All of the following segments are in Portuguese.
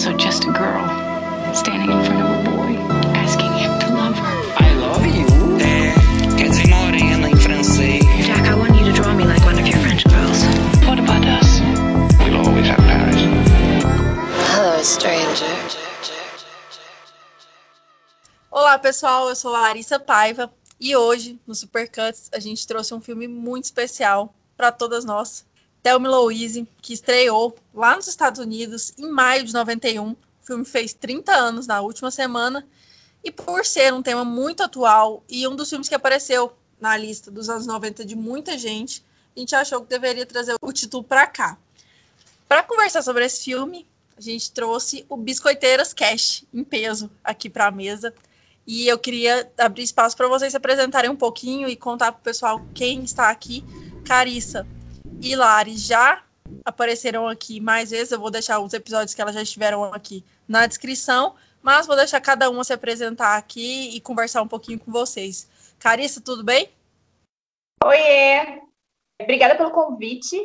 also just a girl standing in front of a boy asking him to love her. I love you. É, quer dizer morena em francês. Jack, I want you to draw me like one of your French girls. What about us? We'll always have Paris. Hello, stranger. Olá, pessoal. Eu sou a Larissa Paiva e hoje, no Supercuts, a gente trouxe um filme muito especial para todas nós. Thelma Louise, que estreou lá nos Estados Unidos em maio de 91. O filme fez 30 anos na última semana. E por ser um tema muito atual e um dos filmes que apareceu na lista dos anos 90 de muita gente, a gente achou que deveria trazer o título para cá. Para conversar sobre esse filme, a gente trouxe o Biscoiteiras Cash em peso aqui para a mesa. E eu queria abrir espaço para vocês se apresentarem um pouquinho e contar para o pessoal quem está aqui. Carissa e Lari já apareceram aqui mais vezes. Eu vou deixar os episódios que elas já estiveram aqui na descrição, mas vou deixar cada uma se apresentar aqui e conversar um pouquinho com vocês. Carissa, tudo bem? Oiê! Obrigada pelo convite.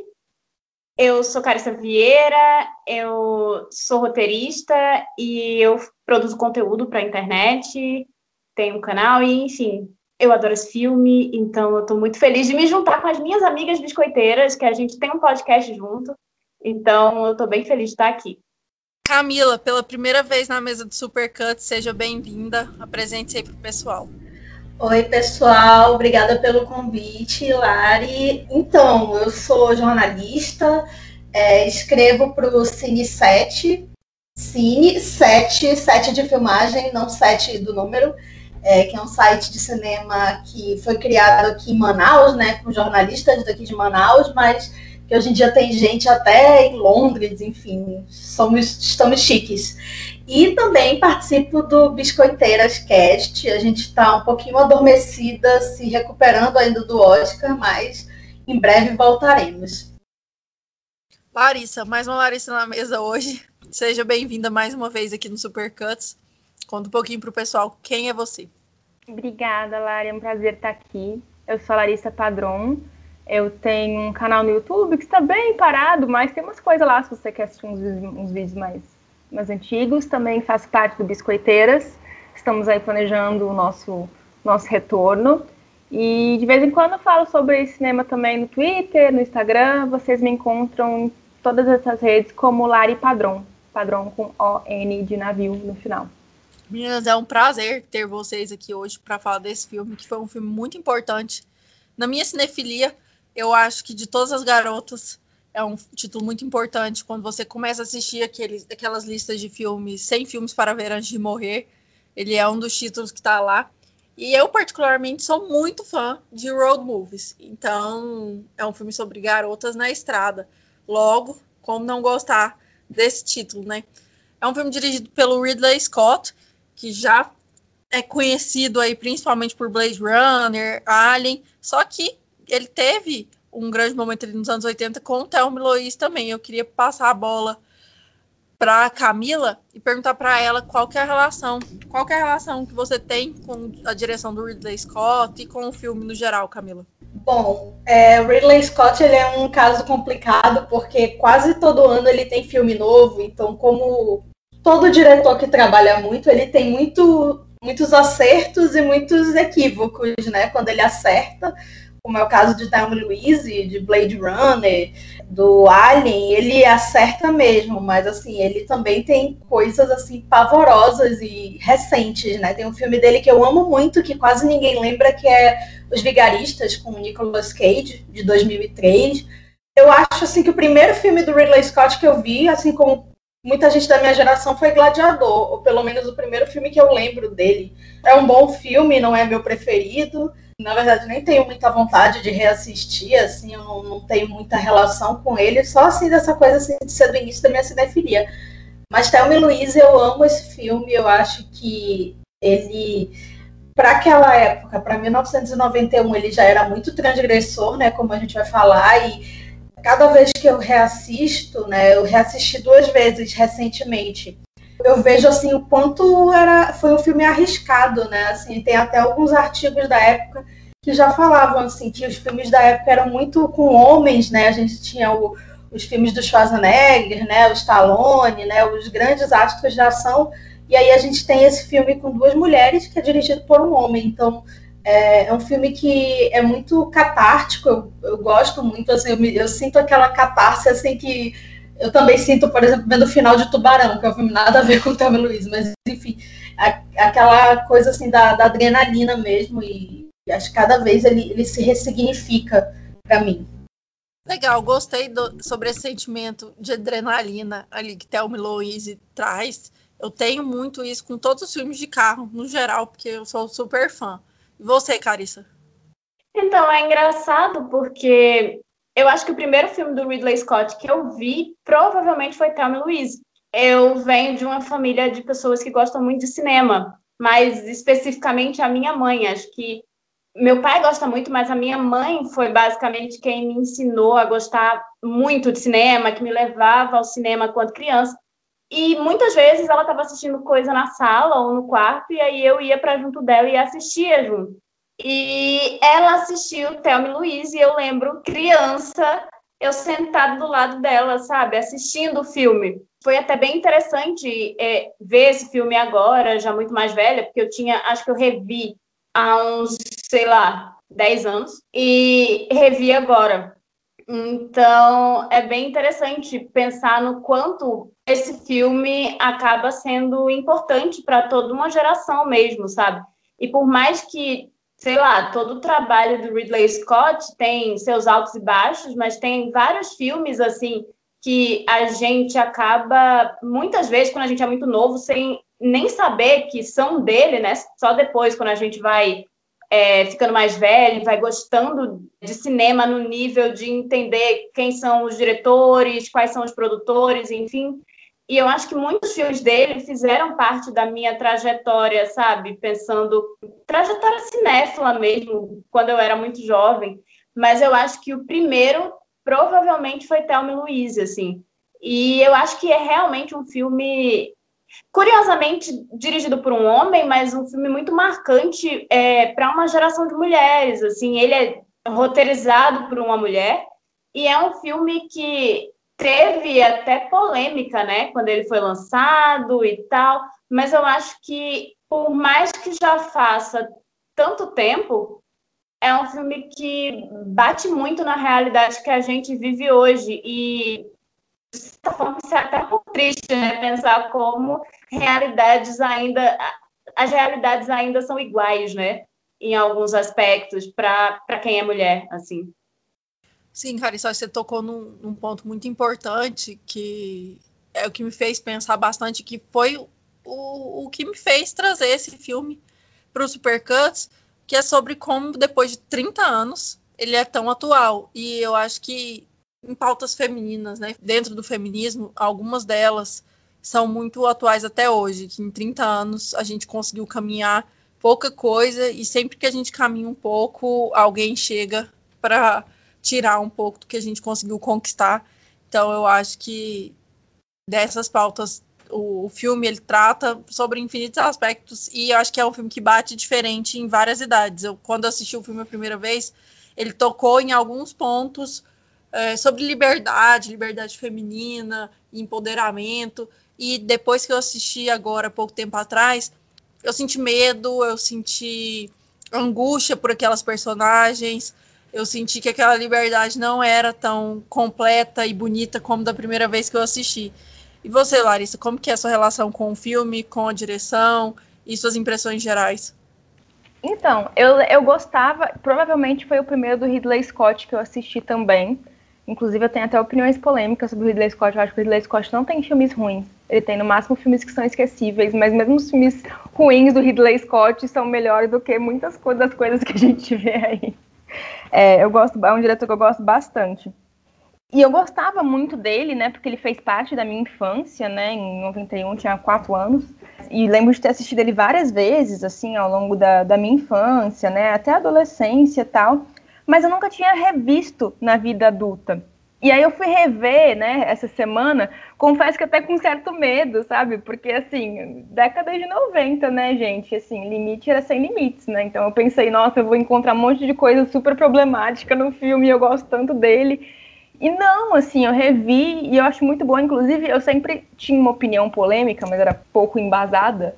Eu sou Carissa Vieira, eu sou roteirista e eu produzo conteúdo para a internet, tenho um canal e, enfim, eu adoro esse filme, então eu estou muito feliz de me juntar com as minhas amigas biscoiteiras, que a gente tem um podcast junto. Então eu estou bem feliz de estar aqui. Camila, pela primeira vez na mesa do Supercut, seja bem-vinda. Apresente-se aí para o pessoal. Oi, pessoal, obrigada pelo convite, Lari. Então, eu sou jornalista, é, escrevo para o Cine 7, Cine 7, 7 de filmagem, não 7 do número é, que é um site de cinema que foi criado aqui em Manaus, né, com jornalistas daqui de Manaus, mas que hoje em dia tem gente até em Londres, enfim, somos, estamos chiques. E também participo do Biscoiteiras Cast, a gente está um pouquinho adormecida, se recuperando ainda do Oscar, mas em breve voltaremos. Larissa, mais uma Larissa na mesa hoje. Seja bem-vinda mais uma vez aqui no Supercuts. Conta um pouquinho para o pessoal quem é você. Obrigada, Lari. É um prazer estar aqui. Eu sou a Larissa Padron. Eu tenho um canal no YouTube que está bem parado, mas tem umas coisas lá se você quer assistir uns, uns vídeos mais, mais antigos. Também faço parte do Biscoiteiras. Estamos aí planejando o nosso, nosso retorno. E de vez em quando eu falo sobre cinema também no Twitter, no Instagram. Vocês me encontram em todas essas redes como Lari Padron. Padron com O-N de navio no final. Meninas, é um prazer ter vocês aqui hoje para falar desse filme, que foi um filme muito importante. Na minha cinefilia, eu acho que de todas as garotas, é um título muito importante. Quando você começa a assistir aqueles, aquelas listas de filmes, 100 filmes para ver antes de morrer, ele é um dos títulos que está lá. E eu, particularmente, sou muito fã de road movies. Então, é um filme sobre garotas na estrada. Logo, como não gostar desse título, né? É um filme dirigido pelo Ridley Scott que já é conhecido aí principalmente por Blade Runner, Alien, só que ele teve um grande momento ali nos anos 80 com o Thelma Louise também. Eu queria passar a bola para Camila e perguntar para ela qual é a relação, qual é a relação que você tem com a direção do Ridley Scott e com o filme no geral, Camila. Bom, é, Ridley Scott ele é um caso complicado porque quase todo ano ele tem filme novo, então como todo diretor que trabalha muito, ele tem muito, muitos acertos e muitos equívocos, né? Quando ele acerta, como é o caso de Thelma Louise, de Blade Runner, do Alien, ele acerta mesmo, mas assim, ele também tem coisas assim pavorosas e recentes, né? Tem um filme dele que eu amo muito, que quase ninguém lembra, que é Os Vigaristas, com Nicolas Cage, de 2003. Eu acho assim que o primeiro filme do Ridley Scott que eu vi, assim como muita gente da minha geração foi Gladiador, ou pelo menos o primeiro filme que eu lembro dele. É um bom filme, não é meu preferido. Na verdade, nem tenho muita vontade de reassistir, assim, eu não, não tenho muita relação com ele, só assim dessa coisa assim, de ser do início da minha cinefilia. Mas Thelma e Luiz, eu amo esse filme, eu acho que ele para aquela época, para 1991, ele já era muito transgressor, né, como a gente vai falar, e cada vez que eu reassisto, né, eu reassisti duas vezes recentemente, eu vejo assim o quanto era foi um filme arriscado, né? Assim, tem até alguns artigos da época que já falavam assim que os filmes da época eram muito com homens, né? A gente tinha o, os filmes do Schwarzenegger, né, o Stallone, né, os grandes astros de ação, e aí a gente tem esse filme com duas mulheres que é dirigido por um homem, então é, é um filme que é muito catártico, eu, eu gosto muito, assim, eu, me, eu, sinto aquela catarse assim que eu também sinto, por exemplo, vendo o final de Tubarão, que é um filme nada a ver com o Thelma Luiz, mas enfim, a, aquela coisa assim da, da adrenalina mesmo, e, e acho que cada vez ele, ele se ressignifica para mim. Legal, gostei do, sobre esse sentimento de adrenalina ali que Thelma Louise traz. Eu tenho muito isso com todos os filmes de carro, no geral, porque eu sou super fã. Você, Carissa? Então, é engraçado porque eu acho que o primeiro filme do Ridley Scott que eu vi provavelmente foi Thelma Louise. Eu venho de uma família de pessoas que gostam muito de cinema, mas especificamente a minha mãe. Acho que meu pai gosta muito, mas a minha mãe foi basicamente quem me ensinou a gostar muito de cinema, que me levava ao cinema quando criança. E muitas vezes ela estava assistindo coisa na sala ou no quarto, e aí eu ia para junto dela e assistia junto. E ela assistiu Thelma e Louise, e eu lembro, criança, eu sentada do lado dela, sabe, assistindo o filme. Foi até bem interessante é, ver esse filme agora, já muito mais velha, porque eu tinha, acho que eu revi há uns, sei lá, 10 anos, e revi agora. Então, é bem interessante pensar no quanto esse filme acaba sendo importante para toda uma geração mesmo, sabe? E por mais que, sei lá, todo o trabalho do Ridley Scott tem seus altos e baixos, mas tem vários filmes assim que a gente acaba muitas vezes quando a gente é muito novo sem nem saber que são dele, né? Só depois, quando a gente vai é, ficando mais velho, vai gostando de cinema no nível de entender quem são os diretores, quais são os produtores, enfim. E eu acho que muitos filmes dele fizeram parte da minha trajetória, sabe? Pensando, trajetória cinéfila mesmo, quando eu era muito jovem. Mas eu acho que o primeiro provavelmente foi Thelma Louise, assim. E eu acho que é realmente um filme Curiosamente, dirigido por um homem, mas um filme muito marcante é, para uma geração de mulheres. Assim, ele é roteirizado por uma mulher e é um filme que teve até polêmica, né, quando ele foi lançado e tal. Mas eu acho que por mais que já faça tanto tempo, é um filme que bate muito na realidade que a gente vive hoje e certa forma, isso é até um pouco triste, né? Pensar como realidades ainda. As realidades ainda são iguais, né? Em alguns aspectos, para quem é mulher, assim. Sim, Carissa, você tocou num, num, ponto muito importante que é o que me fez pensar bastante, que foi o, o que me fez trazer esse filme para o Supercuts, que é sobre como, depois de 30 anos, ele é tão atual. E eu acho que em pautas femininas, né? Dentro do feminismo, algumas delas são muito atuais até hoje, que em 30 anos a gente conseguiu caminhar pouca coisa e sempre que a gente caminha um pouco, alguém chega para tirar um pouco do que a gente conseguiu conquistar. Então eu acho que dessas pautas o, filme ele trata sobre infinitos aspectos e eu acho que é um filme que bate diferente em várias idades. Eu quando assisti o filme a primeira vez, ele tocou em alguns pontos é, sobre liberdade, liberdade feminina, empoderamento. E depois que eu assisti agora, pouco tempo atrás, eu senti medo, eu senti angústia por aquelas personagens, eu senti que aquela liberdade não era tão completa e bonita como da primeira vez que eu assisti. E você, Larissa, como que é a sua relação com o filme, com a direção e suas impressões gerais? Então, eu, eu gostava, provavelmente foi o primeiro do Ridley Scott que eu assisti também. Inclusive, eu tenho até opiniões polêmicas sobre o Ridley Scott. Eu acho que o Ridley Scott não tem filmes ruins. Ele tem, no máximo, filmes que são esquecíveis, mas mesmo os filmes ruins do Ridley Scott são melhores do que muitas das coisas que a gente vê aí. É, eu gosto, é um diretor que eu gosto bastante. E eu gostava muito dele, né, porque ele fez parte da minha infância, né, em 91, tinha quatro anos. E lembro de ter assistido ele várias vezes, assim, ao longo da, da minha infância, né, até a adolescência e tal mas eu nunca tinha revisto na vida adulta. E aí eu fui rever, né, essa semana, confesso que até com certo medo, sabe? Porque, assim, década de 90, né, gente? Assim, limite era sem limites, né? Então eu pensei, nossa, eu vou encontrar um monte de coisa super problemática no filme, eu gosto tanto dele. E não, assim, eu revi e eu acho muito bom. Inclusive, eu sempre tinha uma opinião polêmica, mas era pouco embasada,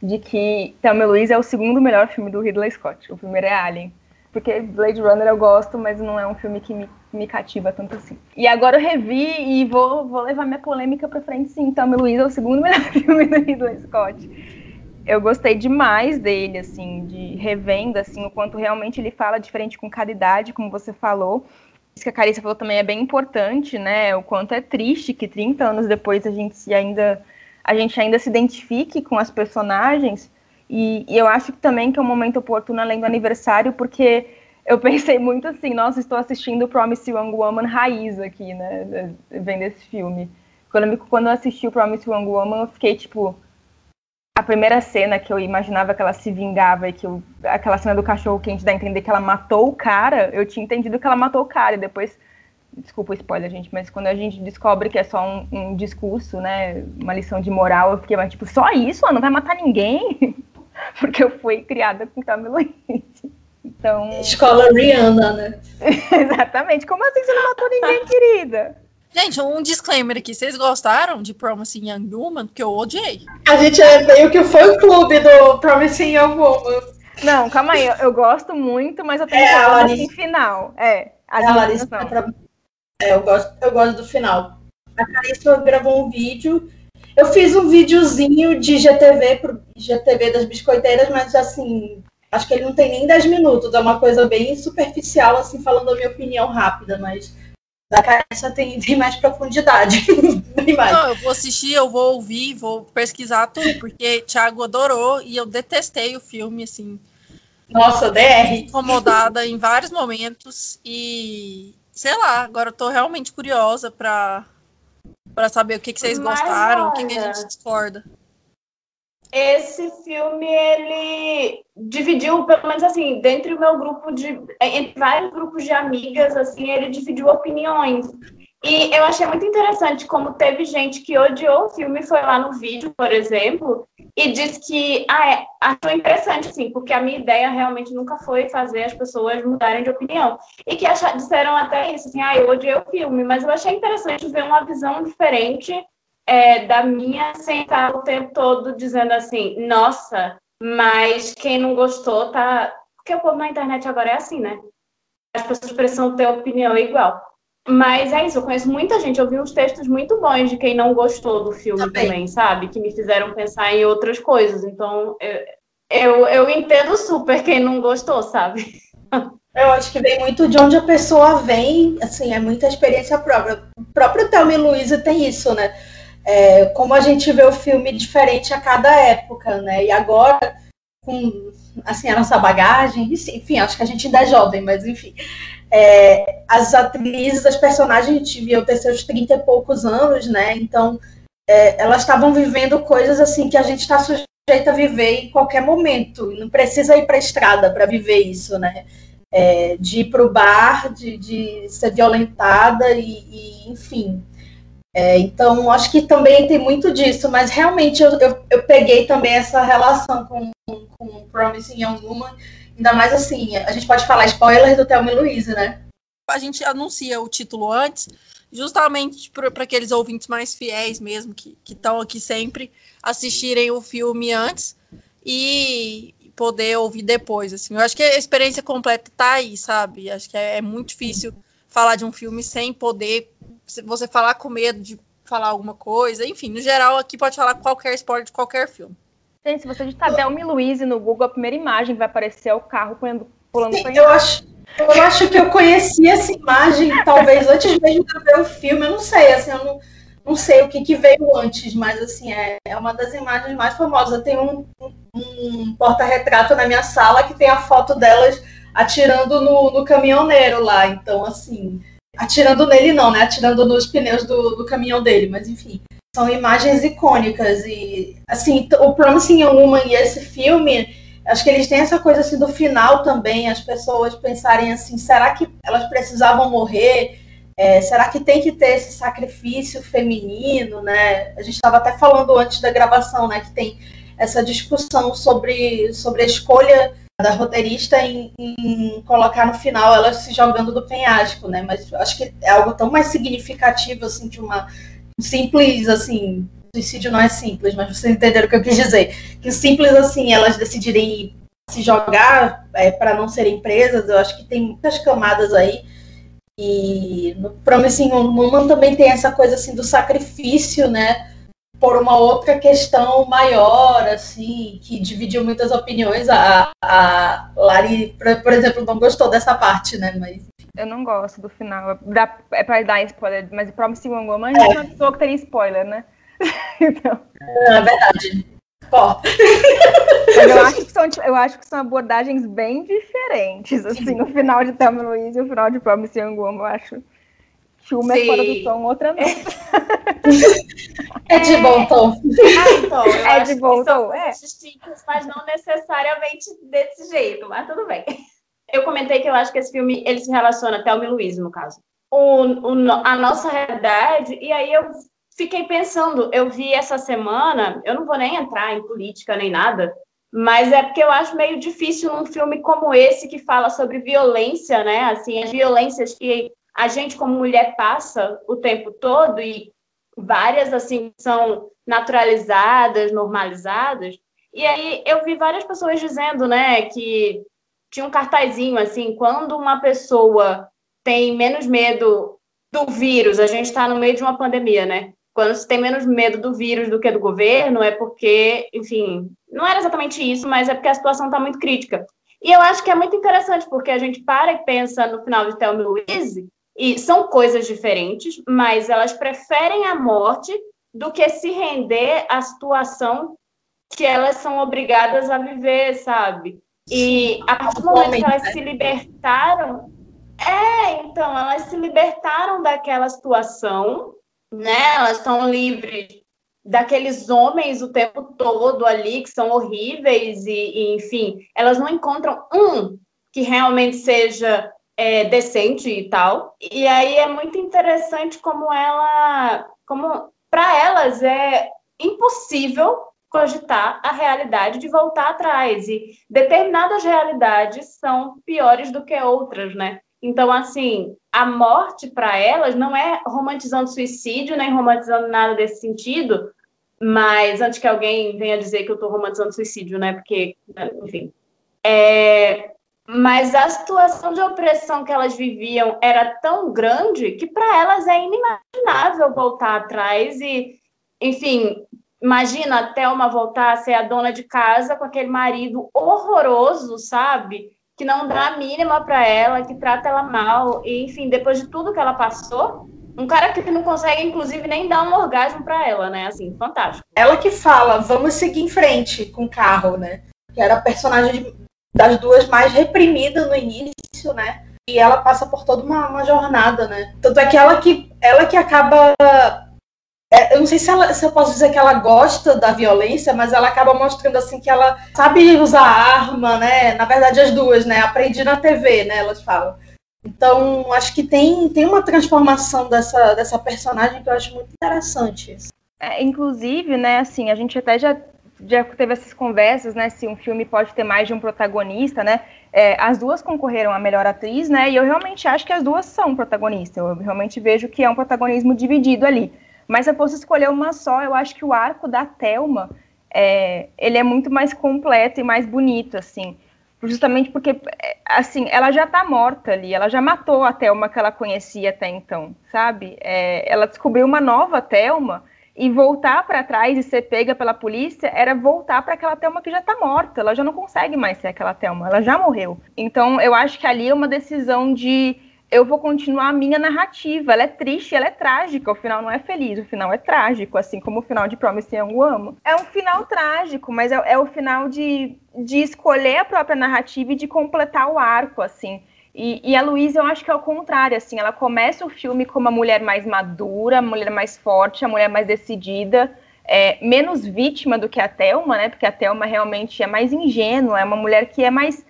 de que Thelma Louise é o segundo melhor filme do Ridley Scott. O primeiro é Alien. Porque Blade Runner eu gosto, mas não é um filme que me, me cativa tanto assim. E agora eu revi e vou, vou levar minha polêmica pra frente, sim. Thelma e Louise é o segundo melhor filme do Ridley Scott eu gostei demais dele, assim, de revenda, assim, o quanto realmente ele fala diferente com cada idade, como você falou. Isso que a Carissa falou também é bem importante, né? O quanto é triste que 30 anos depois a gente ainda a gente ainda se identifique com as personagens. E, e eu acho que também que é um momento oportuno além do aniversário, porque eu pensei muito assim, nossa, estou assistindo Promise Young Woman raiz aqui, né? Vendo esse filme. Quando eu, quando eu assisti o Promise Young Woman, eu fiquei tipo, a primeira cena que eu imaginava que ela se vingava e que eu, aquela cena do cachorro quente dá a entender que ela matou o cara, eu tinha entendido que ela matou o cara e depois desculpa o spoiler, gente, mas quando a gente descobre que é só um, um discurso, né, uma lição de moral, eu fiquei mais tipo, só isso? Ela não vai matar ninguém? Porque eu fui criada com Tammy Louise. Então... Escola Rihanna, né? Exatamente. Como assim você não matou ninguém, querida? Gente, um disclaimer aqui. Vocês gostaram de Promising Young Woman? Porque eu odiei. A gente é meio que o fã-clube do Promising Young Woman. Não, calma aí. Eu, eu gosto muito, mas eu tenho é, a no final. É, a, é, a Larissa. É, eu gosto, eu gosto do final. A Carissa gravou um vídeo. Eu fiz um videozinho de GTV pro GTV das biscoiteiras, mas assim, acho que ele não tem nem 10 minutos. É uma coisa bem superficial, assim, falando a minha opinião rápida, mas da Carissa tem, tem mais profundidade. mais. Não, eu vou assistir, eu vou ouvir, vou pesquisar tudo, porque Thiago adorou e eu detestei o filme, assim. Nossa, DR. Incomodada em vários momentos e sei lá, agora eu tô realmente curiosa para para saber o que, que vocês Mas gostaram, olha, o que, que a gente discorda esse filme ele dividiu, pelo menos assim, dentro do meu grupo de, entre vários grupos de amigas, assim, ele dividiu opiniões. E eu achei muito interessante como teve gente que odiou o filme, foi lá no vídeo, por exemplo, e disse que ah, é, achou interessante, assim, porque a minha ideia realmente nunca foi fazer as pessoas mudarem de opinião. E que achar, disseram até isso, assim, ah, eu odiei o filme, mas eu achei interessante ver uma visão diferente é, da minha sentar o tempo todo dizendo assim, nossa, mas quem não gostou tá. Porque o povo na internet agora é assim, né? As pessoas precisam ter opinião igual. Mas é isso, eu conheço muita gente, eu vi uns textos muito bons de quem não gostou do filme também, também sabe? Que me fizeram pensar em outras coisas. Então, eu, eu, eu entendo super quem não gostou, sabe? Eu acho que vem muito de onde a pessoa vem, assim, é muita experiência própria. O próprio Thelma e Luísa tem isso, né? é, como a gente vê o filme diferente a cada época, né? E agora, com assim, a nossa bagagem, enfim, acho que a gente ainda é jovem, mas enfim. É, as atrizes, as personagens deviam ter seus 30 e poucos anos, né? Então, é, elas estavam vivendo coisas assim que a gente está sujeito a viver em qualquer momento. Não precisa ir para a estrada para viver isso, né? É, de ir para o bar, de, de, ser violentada e, e enfim. É, então, acho que também tem muito disso, mas realmente eu, eu, eu peguei também essa relação com, com Promising Young Woman, ainda mais assim, a gente pode falar spoilers do Thelma e Louise, né? A gente anuncia o título antes, justamente para aqueles ouvintes mais fiéis mesmo, que estão aqui sempre, assistirem o filme antes e poder ouvir depois, assim. Eu acho que a experiência completa tá aí, sabe? Acho que é, é muito difícil falar de um filme sem poder você falar com medo de falar alguma coisa, enfim, no geral aqui pode falar qualquer spoiler de qualquer filme. Gente, se você digitar Delmi Louise no Google, a primeira imagem que vai aparecer é o carro pulando, pulando Sim, eu acho, eu acho que eu conheci essa imagem, talvez antes mesmo de ver o filme, eu não sei, assim, eu não, não sei o que, que veio antes, mas assim, é, é uma das imagens mais famosas. Eu tenho um, um, um porta-retrato na minha sala que tem a foto delas atirando no, no caminhoneiro lá, então assim, Atirando nele não, né? Atirando nos pneus do, do caminhão dele, mas enfim. São imagens icônicas e, assim, o Promising Young Woman e esse filme, acho que eles têm essa coisa assim do final também, as pessoas pensarem assim, será que elas precisavam morrer? É, será que tem que ter esse sacrifício feminino, né? A gente estava até falando antes da gravação, né, que tem essa discussão sobre, sobre a escolha da roteirista em, em, colocar no final ela se jogando do penhasco, né? Mas acho que é algo tão mais significativo, assim, de uma simples, assim, suicídio não é simples, mas vocês entenderam o que eu quis dizer. Que simples, assim, elas decidirem se jogar é, para não serem presas, eu acho que tem muitas camadas aí. E no Promising Woman também tem essa coisa, assim, do sacrifício, né? Por uma outra questão maior, assim, que dividiu muitas opiniões. A, a Lari, por, exemplo, não gostou dessa parte, né? Mas eu não gosto do final. Dá, é pra dar spoiler, mas o Promising Woman é uma pessoa que teria spoiler, né? então. É verdade. Mas eu acho, que são, eu acho que são abordagens bem diferentes, assim, no final de Thelma Louise e o final de Promising Woman, eu acho uma Sim. é fora do tom, outra não. É de bom tom. Ah, então, é de bom tom. É. distintos, mas não necessariamente desse jeito, mas tudo bem. Eu comentei que eu acho que esse filme ele se relaciona até o Luiz, no caso. O, o, a nossa realidade, e aí eu fiquei pensando, eu vi essa semana, eu não vou nem entrar em política nem nada, mas é porque eu acho meio difícil num filme como esse que fala sobre violência, né? Assim, as violências que a gente como mulher passa o tempo todo e várias assim são naturalizadas, normalizadas. E aí eu vi várias pessoas dizendo, né, que tinha um cartazinho assim, quando uma pessoa tem menos medo do vírus, a gente está no meio de uma pandemia, né? Quando se tem menos medo do vírus do que do governo, é porque, enfim, não era exatamente isso, mas é porque a situação está muito crítica. E eu acho que é muito interessante, porque a gente para e pensa no final de Thelma Louise, e são coisas diferentes, mas elas preferem a morte do que se render à situação que elas são obrigadas a viver, sabe? E a partir do momento que elas se libertaram, é, então, elas se libertaram daquela situação, né? Elas estão livres daqueles homens o tempo todo ali que são horríveis e, e enfim, elas não encontram um que realmente seja é, decente e tal. E aí é muito interessante como ela, como para elas é impossível cogitar a realidade de voltar atrás e determinadas realidades são piores do que outras, né? Então, assim, a morte para elas não é romantizando suicídio, nem romantizando nada desse sentido, mas antes que alguém venha dizer que eu estou romantizando suicídio, né? Porque, enfim. É, mas a situação de opressão que elas viviam era tão grande que para elas é inimaginável voltar atrás e, enfim, imagina a Thelma voltar a ser a dona de casa com aquele marido horroroso, sabe? Que não dá a mínima para ela, que trata ela mal, e enfim, depois de tudo que ela passou, um cara que não consegue, inclusive, nem dar um orgasmo para ela, né? Assim, fantástico. Ela que fala, vamos seguir em frente com o carro, né? Que era a personagem de das duas mais reprimida no início, né? E ela passa por toda uma, uma jornada, né? Tanto é que ela que, ela que acaba. É, eu não sei se, ela, se eu posso dizer que ela gosta da violência, mas ela acaba mostrando assim que ela sabe usar arma, né? Na verdade, as duas, né? Aprendi na TV, né? Elas falam. Então, acho que tem, tem uma transformação dessa, dessa personagem que eu acho muito interessante. É, inclusive, né, assim, a gente até já já teve essas conversas, né, se um filme pode ter mais de um protagonista, né, é, as duas concorreram a melhor atriz, né, e eu realmente acho que as duas são protagonistas, eu realmente vejo que é um protagonismo dividido ali, mas se eu fosse escolher uma só, eu acho que o arco da Thelma, é, ele é muito mais completo e mais bonito, assim, justamente porque, é, assim, ela já tá morta ali, ela já matou a Thelma que ela conhecia até então, sabe, é, ela descobriu uma nova Thelma, e voltar para trás e ser pega pela polícia era voltar para aquela Thelma que já está morta. Ela já não consegue mais ser aquela Thelma, ela já morreu. Então eu acho que ali é uma decisão de eu vou continuar a minha narrativa. Ela é triste, ela é trágica. O final não é feliz, o final é trágico, assim como o final de Promise Young Amo. É um final trágico, mas é, é o final de, de escolher a própria narrativa e de completar o arco, assim. E, e, a Luísa, eu acho que é o contrário, assim, ela começa o filme como uma mulher mais madura, uma mulher mais forte, a mulher mais decidida, é, menos vítima do que a Thelma, né, porque a Thelma realmente é mais ingênua, é uma mulher que é mais,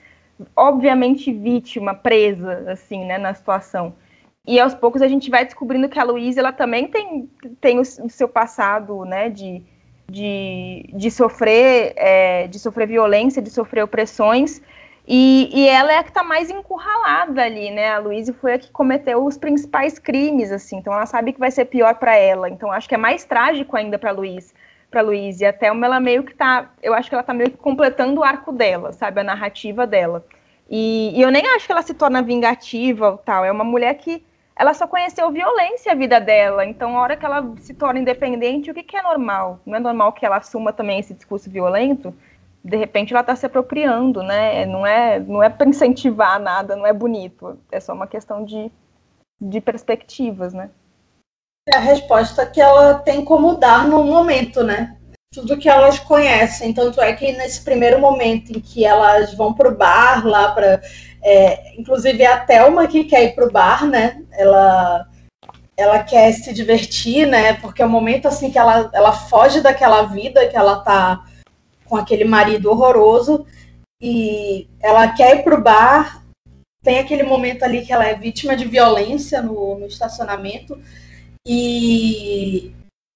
obviamente, vítima, presa, assim, né, na situação. E aos poucos a gente vai descobrindo que a Luísa, ela também tem, tem o, o seu passado, né, de, de, de sofrer, é, de sofrer violência, de sofrer opressões, E, e ela é a que está mais encurralada ali, né? A Luísa foi a que cometeu os principais crimes, assim. Então ela sabe que vai ser pior para ela. Então acho que é mais trágico ainda para Luiz, para Luísa. E a Thelma ela meio que tá, eu acho que ela tá meio que completando o arco dela, sabe, a narrativa dela. E, e eu nem acho que ela se torna vingativa ou tal. É uma mulher que ela só conheceu violência a vida dela. Então, a hora que ela se torna independente, o que, que é normal? Não é normal que ela assuma também esse discurso violento? De repente ela está se apropriando, né? Não é, não é para incentivar nada, não é bonito. É só uma questão de, de perspectivas, né? É a resposta que ela tem como dar no momento, né? Tudo que elas conhecem. Tanto é que nesse primeiro momento em que elas vão para o bar lá para. É, inclusive a Thelma que quer ir para o bar, né? Ela ela quer se divertir, né? Porque é o momento assim que ela, ela foge daquela vida que ela tá com aquele marido horroroso e ela quer ir pro bar. Tem aquele momento ali que ela é vítima de violência no, no estacionamento. E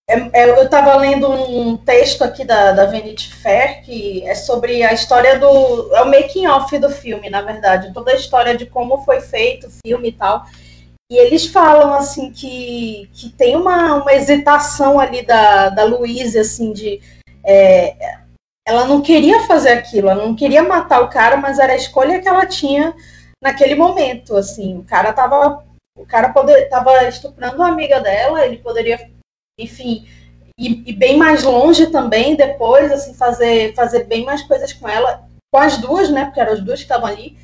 é, é, eu estava lendo um texto aqui da, da Vanity Fair que é sobre a história do. É o making off do filme, na verdade. Toda a história de como foi feito o filme e tal. E eles falam assim que, que tem uma, uma hesitação ali da, da Louise, assim, de. É, ela não queria fazer aquilo, ela não queria matar o cara, mas era a escolha que ela tinha naquele momento, assim, o cara tava, o cara poder, tava estuprando uma amiga dela, ele poderia, enfim, ir, bem mais longe também depois, assim, fazer, fazer bem mais coisas com ela, com as duas, né, porque eram as duas que estavam ali,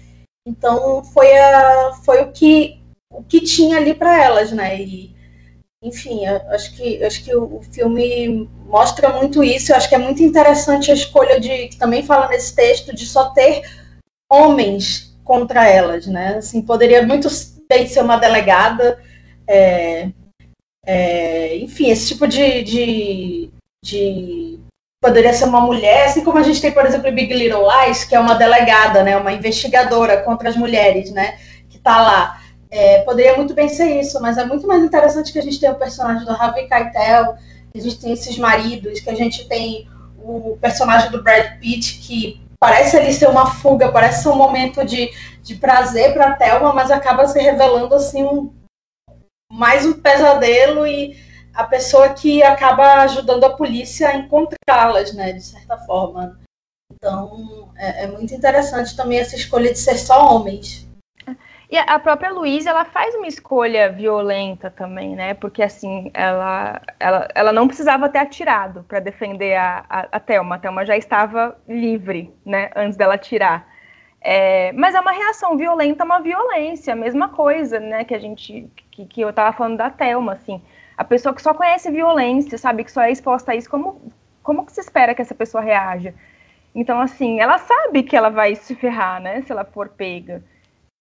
então foi, a, foi o que o que tinha ali para elas, né, e enfim, acho que, acho que o, filme mostra muito isso. Eu acho que é muito interessante a escolha de, que também fala nesse texto, de só ter homens contra elas, né? Assim, poderia muito bem ser uma delegada, é, é, enfim, esse tipo de, de, de, poderia ser uma mulher, assim como a gente tem, por exemplo, Big Little Lies, que é uma delegada, né? Uma investigadora contra as mulheres, né? Que está lá. É, poderia muito bem ser isso, mas é muito mais interessante que a gente tenha o personagem do Harvey Keitel, que a gente tem esses maridos, que a gente tem o personagem do Brad Pitt, que parece ali ser uma fuga, parece ser um momento de, de prazer para Thelma, mas acaba se revelando assim um, mais um pesadelo e a pessoa que acaba ajudando a polícia a encontrá-las, né, de certa forma. Então, é, é muito interessante também essa escolha de ser só homens. E a própria Luísa, ela faz uma escolha violenta também, né? Porque, assim, ela, ela, ela não precisava ter atirado para defender a, a, a Thelma. A Thelma já estava livre, né? Antes dela atirar. É, mas é uma reação violenta, uma violência, a mesma coisa, né? Que a gente, que, que eu estava falando da Thelma, assim. A pessoa que só conhece violência, sabe? Que só é exposta a isso, como, como que se espera que essa pessoa reaja? Então, assim, ela sabe que ela vai se ferrar, né? Se ela for pega.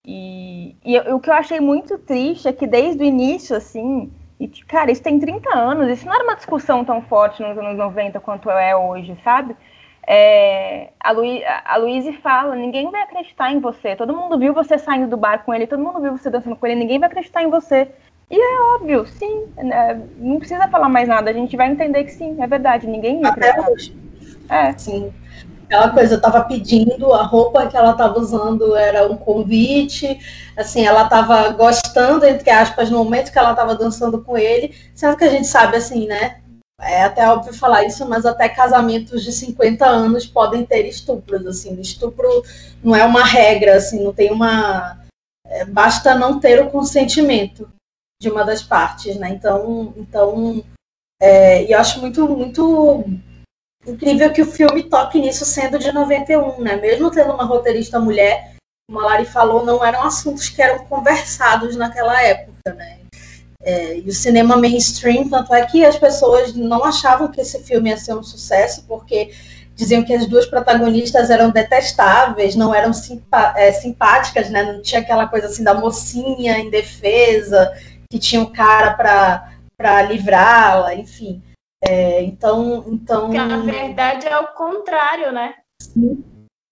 E, e o que eu achei muito triste é que desde o início, assim, e, cara, isso tem 30 anos, isso não era uma discussão tão forte nos anos 90 quanto é hoje, sabe? É, a, Luí, a Luíse fala, ninguém vai acreditar em você, todo mundo viu você saindo do bar com ele, todo mundo viu você dançando com ele, ninguém vai acreditar em você. E é óbvio, sim, né? não precisa falar mais nada, a gente vai entender que sim, é verdade, ninguém ia acreditar. Até hoje. É. Sim. Aquela coisa, eu tava pedindo, a roupa que ela tava usando era um convite, assim, ela tava gostando, entre aspas, no momento que ela tava dançando com ele, sendo que a gente sabe, assim, né, é até óbvio falar isso, mas até casamentos de 50 anos podem ter estupros, assim, estupro não é uma regra, assim, não tem uma... É, basta não ter o consentimento de uma das partes, né, então, então é, e eu acho muito, muito incrível que o filme toque nisso sendo de 91, né? Mesmo tendo uma roteirista mulher, como a Lari falou, não eram assuntos que eram conversados naquela época, né? É, e o cinema mainstream, tanto é que as pessoas não achavam que esse filme ia ser um sucesso, porque diziam que as duas protagonistas eram detestáveis, não eram é, simpáticas, né? Não tinha aquela coisa assim da mocinha indefesa, que tinha um cara para livrá-la, enfim. É, então, então. a verdade é o contrário, né? Sim.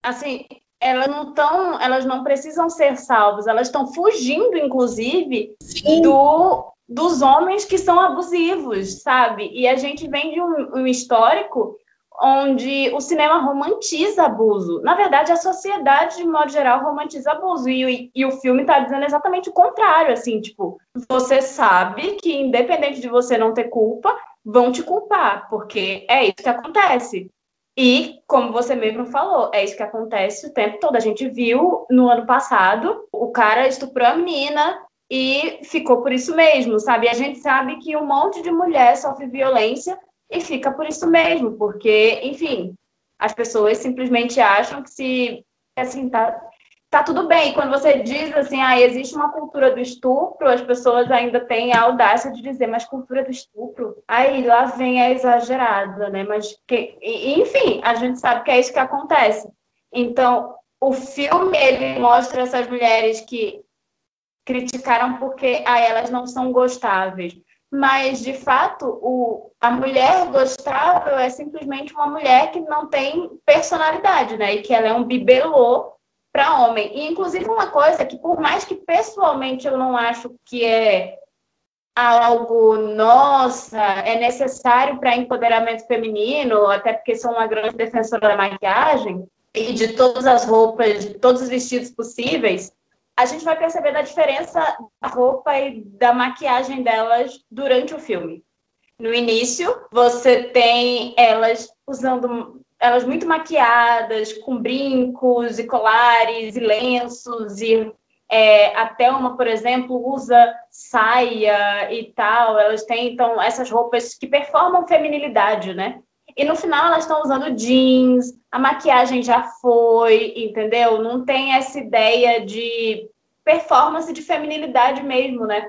Assim, elas não estão, elas não precisam ser salvas, elas estão fugindo, inclusive, do, dos homens que são abusivos, sabe? E a gente vem de um, um histórico onde o cinema romantiza abuso. Na verdade, a sociedade, de modo geral, romantiza abuso. E, e o filme está dizendo exatamente o contrário, assim, tipo, você sabe que, independente de você não ter culpa, vão te culpar, porque é isso que acontece. E, como você mesmo falou, é isso que acontece o tempo todo. A gente viu no ano passado, o cara estuprou a menina e ficou por isso mesmo, sabe? A gente sabe que um monte de mulher sofre violência e fica por isso mesmo, porque, enfim, as pessoas simplesmente acham que se assim tá tá tudo bem. Quando você diz assim, ah, existe uma cultura do estupro, as pessoas ainda têm a audácia de dizer, mas cultura do estupro, aí lá vem a exagerada, né? Mas que, enfim, a gente sabe que é isso que acontece. Então, o filme ele mostra essas mulheres que criticaram porque ah, elas não são gostáveis mas de fato o, a mulher gostável é simplesmente uma mulher que não tem personalidade, né? E que ela é um bibelô para homem. E inclusive uma coisa que por mais que pessoalmente eu não acho que é algo nossa, é necessário para empoderamento feminino, até porque sou uma grande defensora da maquiagem e de todas as roupas, de todos os vestidos possíveis, a gente vai perceber da diferença da roupa e da maquiagem delas durante o filme. No início, você tem elas usando elas muito maquiadas, com brincos e colares e lenços e é, a Thelma, por exemplo, usa saia e tal. Elas têm então essas roupas que performam feminilidade, né? E no final elas estão usando jeans, a maquiagem já foi, entendeu? Não tem essa ideia de performance de feminilidade mesmo, né?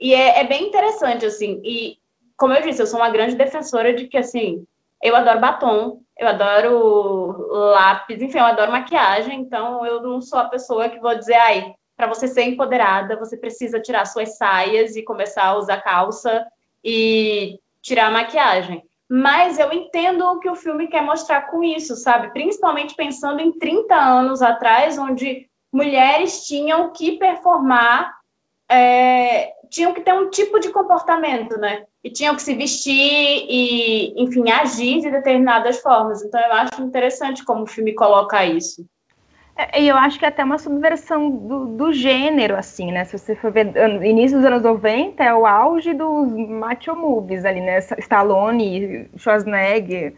E é, é bem interessante, assim. E, como eu disse, eu sou uma grande defensora de que, assim, eu adoro batom, eu adoro lápis, enfim, eu adoro maquiagem, então eu não sou a pessoa que vou dizer, ai, para você ser empoderada, você precisa tirar suas saias e começar a usar calça e tirar a maquiagem. Mas eu entendo o que o filme quer mostrar com isso, sabe? Principalmente pensando em 30 anos atrás, onde mulheres tinham que performar, é, tinham que ter um tipo de comportamento, né? E tinham que se vestir e, enfim, agir de determinadas formas. Então, eu acho interessante como o filme coloca isso. É, e eu acho que é até uma subversão do, do, gênero, assim, né? Se você for ver, início dos anos 90 é o auge dos macho movies ali, né? Stallone, Schwarzenegger,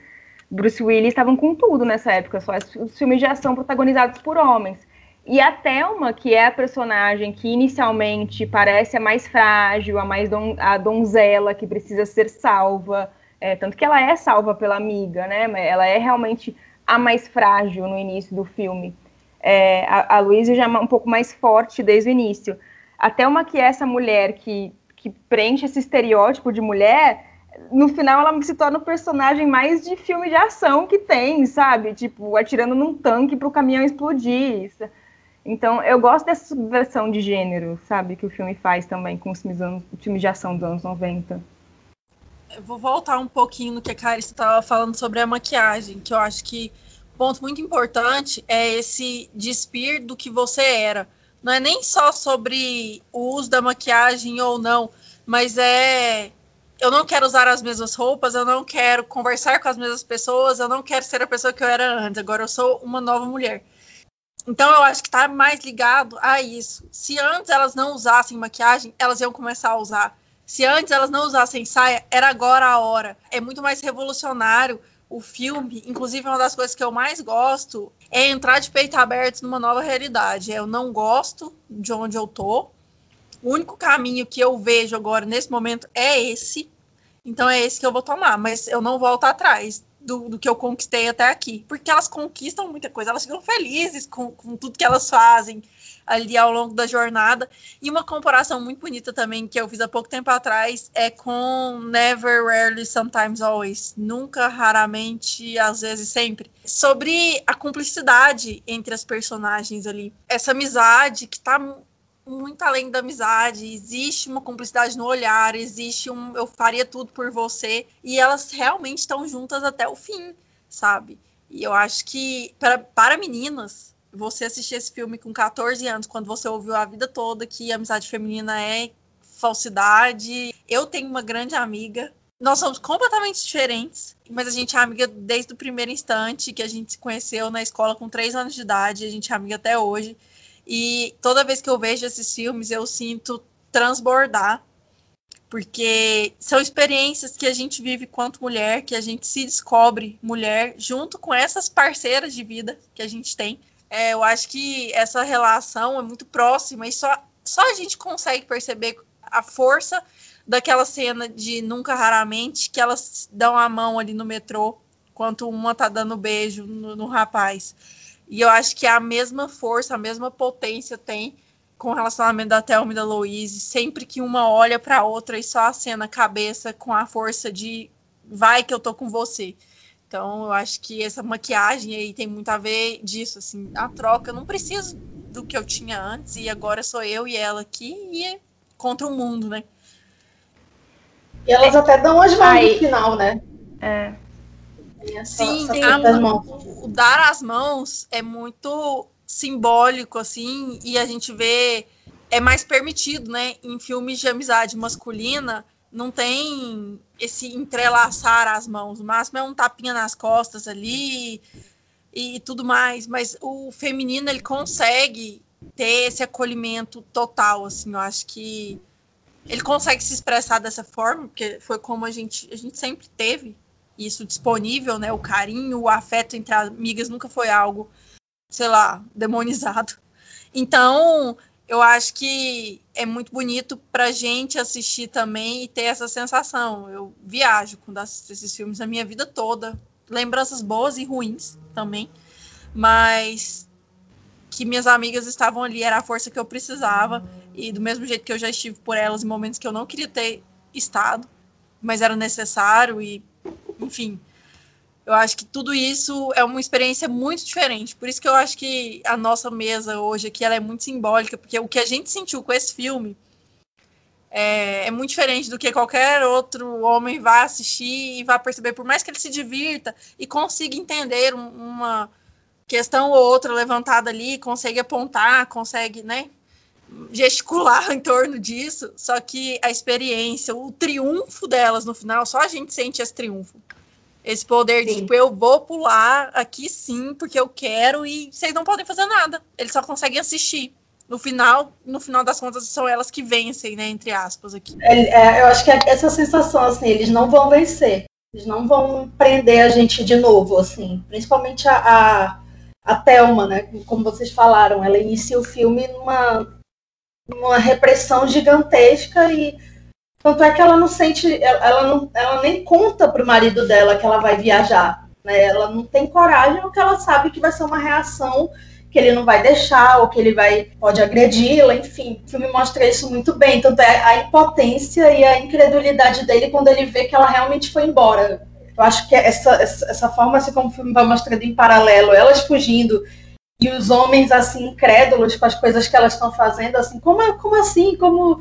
Bruce Willis estavam com tudo nessa época, só os filmes de ação protagonizados por homens. E a Thelma, que é a personagem que inicialmente parece a mais frágil, a mais don a donzela que precisa ser salva, é, tanto que ela é salva pela amiga, né? Ela é realmente a mais frágil no início do filme. É, a, a Luísa já é um pouco mais forte desde o início. A Thelma, que é essa mulher que, que preenche esse estereótipo de mulher, no final ela se torna o personagem mais de filme de ação que tem, sabe? Tipo, atirando num tanque para o caminhão explodir. Então, eu gosto dessa subversão de gênero, sabe, que o filme faz também com os filmes, anos, filmes de ação dos anos 90. Eu vou voltar um pouquinho no que a Carissa estava falando sobre a maquiagem, que eu acho que ponto muito importante é esse despir do que você era. Não é nem só sobre o uso da maquiagem ou não, mas é eu não quero usar as mesmas roupas, eu não quero conversar com as mesmas pessoas, eu não quero ser a pessoa que eu era antes, agora eu sou uma nova mulher. Então eu acho que está mais ligado a isso. Se antes elas não usassem maquiagem, elas iam começar a usar. Se antes elas não usassem saia, era agora a hora. É muito mais revolucionário o filme. Inclusive, uma das coisas que eu mais gosto é entrar de peito aberto numa nova realidade. Eu não gosto de onde eu tô. O único caminho que eu vejo agora, nesse momento, é esse. Então é esse que eu vou tomar, mas eu não volto atrás do, do, que eu conquistei até aqui. Porque elas conquistam muita coisa, elas ficam felizes com, com tudo que elas fazem ali ao longo da jornada. E uma comparação muito bonita também que eu fiz há pouco tempo atrás é com Never, Rarely, Sometimes, Always. Nunca, raramente, às vezes, sempre. Sobre a cumplicidade entre as personagens ali. Essa amizade que tá muito além da amizade, existe uma cumplicidade no olhar, existe um eu faria tudo por você, e elas realmente estão juntas até o fim, sabe? E eu acho que para, para meninas, você assistir esse filme com 14 anos, quando você ouviu a vida toda que a amizade feminina é falsidade. Eu tenho uma grande amiga nós somos completamente diferentes, mas a gente é amiga desde o primeiro instante que a gente se conheceu na escola com três anos de idade, a gente é amiga até hoje. E toda vez que eu vejo esses filmes, eu sinto transbordar, porque são experiências que a gente vive quanto mulher, que a gente se descobre mulher, junto com essas parceiras de vida que a gente tem. É, eu acho que essa relação é muito próxima e só, só a gente consegue perceber a força daquela cena de Nunca Raramente, que elas dão a mão ali no metrô, enquanto uma tá dando beijo no, no rapaz. E eu acho que a mesma força, a mesma potência tem com o relacionamento da Thelma e da Louise, sempre que uma olha para a outra e só acena a cabeça com a força de vai que eu tô com você. Então, eu acho que essa maquiagem aí tem muito a ver disso, assim, a troca. Eu não preciso do que eu tinha antes e agora sou eu e ela aqui e é contra o mundo, né? E elas até dão as mãos no final, né? É. Sim, a, o dar as mãos é muito simbólico, assim, e a gente vê. É mais permitido, né? Em filmes de amizade masculina, não tem esse entrelaçar as mãos. O máximo é um tapinha nas costas ali e, e tudo mais. Mas o feminino, ele consegue ter esse acolhimento total, assim. Eu acho que ele consegue se expressar dessa forma, porque foi como a gente, a gente sempre teve isso disponível, né? O carinho, o afeto entre amigas nunca foi algo sei lá, demonizado. Então, eu acho que é muito bonito pra gente assistir também e ter essa sensação. Eu viajo com esses filmes a minha vida toda. Lembranças boas e ruins também. Mas que minhas amigas estavam ali era a força que eu precisava. E do mesmo jeito que eu já estive por elas em momentos que eu não queria ter estado, mas era necessário e, enfim, eu acho que tudo isso é uma experiência muito diferente. Por isso que eu acho que a nossa mesa hoje aqui ela é muito simbólica, porque o que a gente sentiu com esse filme é, é, muito diferente do que qualquer outro homem vai assistir e vai perceber, por mais que ele se divirta e consiga entender um, uma questão ou outra levantada ali, consegue apontar, consegue, né, gesticular em torno disso, só que a experiência, o triunfo delas no final, só a gente sente esse triunfo. Esse poder sim. de, tipo, eu vou pular aqui sim, porque eu quero, e vocês não podem fazer nada. Eles só conseguem assistir. No final, no final das contas, são elas que vencem, né? Entre aspas, aqui. É, é, eu acho que é essa sensação, assim, eles não vão vencer. Eles não vão prender a gente de novo, assim. Principalmente a, a, a Thelma, né? Como vocês falaram, ela inicia o filme numa, numa repressão gigantesca e tanto é que ela não sente, ela, não, ela nem conta pro marido dela que ela vai viajar. Né? Ela não tem coragem porque ela sabe que vai ser uma reação que ele não vai deixar, ou que ele vai pode agredi-la, enfim. O filme mostra isso muito bem. Tanto é a impotência e a incredulidade dele quando ele vê que ela realmente foi embora. Eu acho que essa, essa, essa forma, assim como o filme vai mostrando em paralelo, elas fugindo e os homens assim incrédulos com as coisas que elas estão fazendo, assim, como, como assim? Como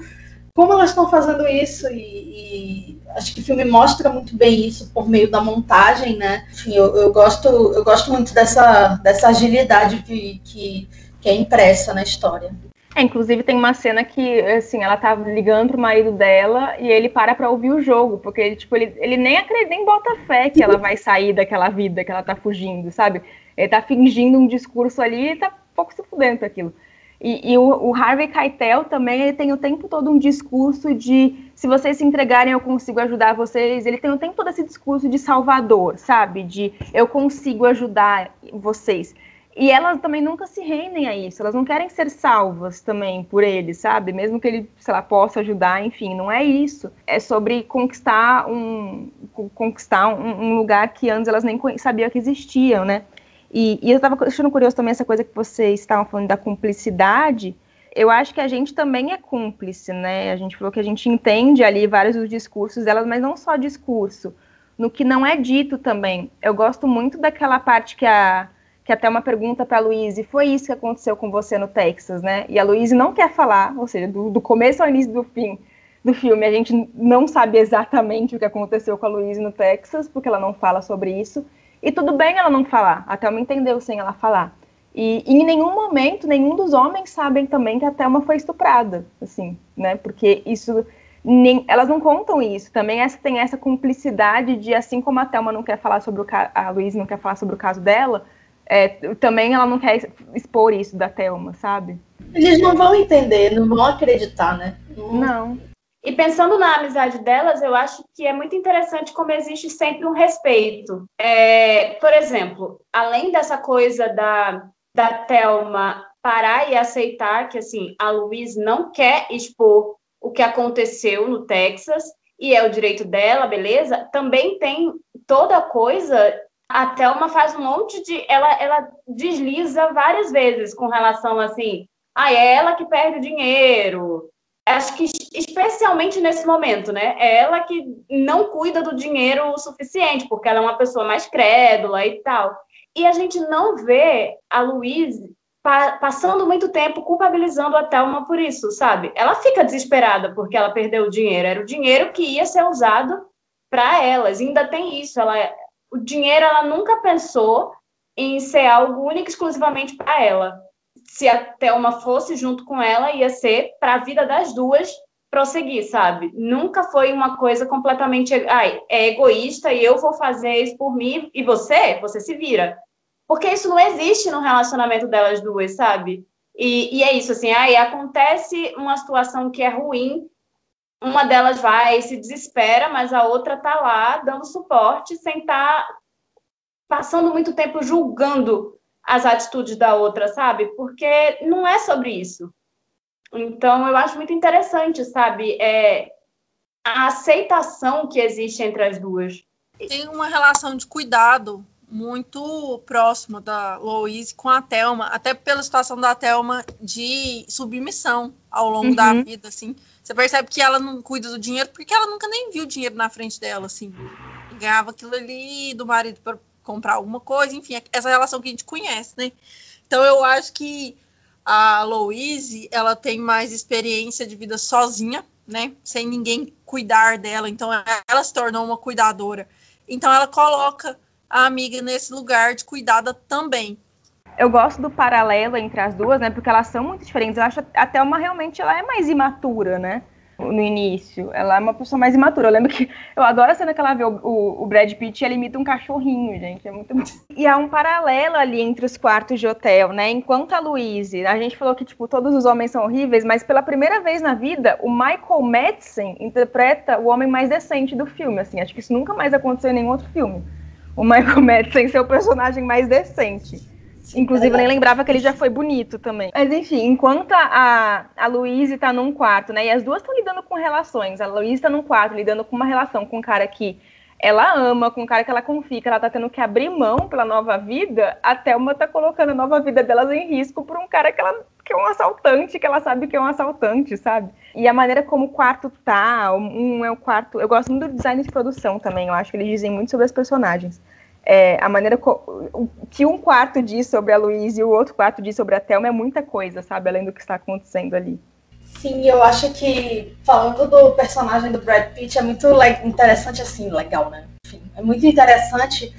como elas estão fazendo isso e, e, acho que o filme mostra muito bem isso por meio da montagem, né? Enfim, eu, eu gosto eu gosto muito dessa, dessa agilidade que, que, é impressa na história. É, inclusive tem uma cena que, assim, ela tá ligando pro marido dela e ele para pra ouvir o jogo, porque ele, tipo, ele, ele nem acredita, nem bota fé que ela vai sair daquela vida que ela tá fugindo, sabe? Ele tá fingindo um discurso ali e tá pouco se fudendo com aquilo. E, e o, o, Harvey Keitel também ele tem o tempo todo um discurso de se vocês se entregarem eu consigo ajudar vocês. Ele tem o tempo todo esse discurso de salvador, sabe? De eu consigo ajudar vocês. E elas também nunca se rendem a isso. Elas não querem ser salvas também por ele, sabe? Mesmo que ele, sei lá, possa ajudar, enfim, não é isso. É sobre conquistar um conquistar um, um lugar que antes elas nem sabiam que existiam, né? E, e eu estava achando curioso também essa coisa que vocês estavam falando da cumplicidade. Eu acho que a gente também é cúmplice, né? A gente falou que a gente entende ali vários dos discursos delas, mas não só discurso. No que não é dito também. Eu gosto muito daquela parte que a que até uma pergunta para a Luíse, foi isso que aconteceu com você no Texas, né? E a Luíse não quer falar, ou seja, do, do começo ao início do fim do filme, a gente não sabe exatamente o que aconteceu com a Luíse no Texas, porque ela não fala sobre isso. E tudo bem ela não falar, a Thelma entendeu sem ela falar. E, e, em nenhum momento, nenhum dos homens sabem também que a Thelma foi estuprada, assim, né? Porque isso nem, elas não contam isso. Também essa, tem essa cumplicidade de, assim como a Thelma não quer falar sobre o a Luísa não quer falar sobre o caso dela, é, também ela não quer expor isso da Thelma, sabe? Eles não vão entender, não vão acreditar, né? Não. E pensando na amizade delas, eu acho que é muito interessante como existe sempre um respeito. É, por exemplo, além dessa coisa da, da Thelma parar e aceitar que assim a Luiz não quer expor o que aconteceu no Texas e é o direito dela, beleza? Também tem toda coisa. A Thelma faz um monte de. Ela, ela desliza várias vezes com relação assim. Ah, é ela que perde o dinheiro. Acho que especialmente nesse momento, né? É ela que não cuida do dinheiro o suficiente, porque ela é uma pessoa mais crédula e tal. E a gente não vê a Louise pa passando muito tempo culpabilizando a Thelma por isso, sabe? Ela fica desesperada porque ela perdeu o dinheiro. Era o dinheiro que ia ser usado para elas. E ainda tem isso. Ela, o dinheiro ela nunca pensou em ser algo único exclusivamente para ela. Se a Thelma fosse junto com ela, ia ser para a vida das duas prosseguir, sabe? Nunca foi uma coisa completamente ai, é egoísta e eu vou fazer isso por mim e você, você se vira. Porque isso não existe no relacionamento delas duas, sabe? E, e é isso, assim, aí acontece uma situação que é ruim, uma delas vai se desespera, mas a outra tá lá dando suporte sem estar tá passando muito tempo julgando as atitudes da outra, sabe? Porque não é sobre isso. Então, eu acho muito interessante, sabe? É, a aceitação que existe entre as duas. Tem uma relação de cuidado muito próximo da Louise com a Thelma, até pela situação da Thelma de submissão ao longo uhum. da vida, assim. Você percebe que ela não cuida do dinheiro porque ela nunca nem viu o dinheiro na frente dela, assim. Ganhava aquilo ali do marido para comprar alguma coisa, enfim, essa relação que a gente conhece, né? Então eu acho que a Louise, ela tem mais experiência de vida sozinha, né? Sem ninguém cuidar dela, então ela se tornou uma cuidadora. Então ela coloca a amiga nesse lugar de cuidada também. Eu gosto do paralelo entre as duas, né? Porque elas são muito diferentes. Eu acho até uma realmente ela é mais imatura, né? No início. Ela é uma pessoa mais imatura. Eu lembro que eu adoro a cena que ela vê o, o, o Brad Pitt e ela imita um cachorrinho, gente. É muito E há um paralelo ali entre os quartos de hotel, né? Enquanto a Louise, a gente falou que, tipo, todos os homens são horríveis, mas pela primeira vez na vida, o Michael Madsen interpreta o homem mais decente do filme, assim. Acho que isso nunca mais aconteceu em nenhum outro filme o Michael Madsen ser o personagem mais decente. Inclusive, eu nem lembrava que ele já foi bonito também. Mas, enfim, enquanto a, a Louise tá num quarto, né? E as duas estão lidando com relações. A Louise tá num quarto, lidando com uma relação com um cara que ela ama, com um cara que ela confia, que ela tá tendo que abrir mão pela nova vida, a Thelma tá colocando a nova vida delas em risco por um cara que ela que é um assaltante, que ela sabe que é um assaltante, sabe? E a maneira como o quarto tá, um é o quarto. Eu gosto muito do design de produção também, eu acho que eles dizem muito sobre as personagens. É, a maneira que um quarto diz sobre a Luísa e o outro quarto diz sobre a Thelma é muita coisa, sabe? Além do que está acontecendo ali. Sim, eu acho que falando do personagem do Brad Pitt é muito interessante assim, legal, né? Enfim, é muito interessante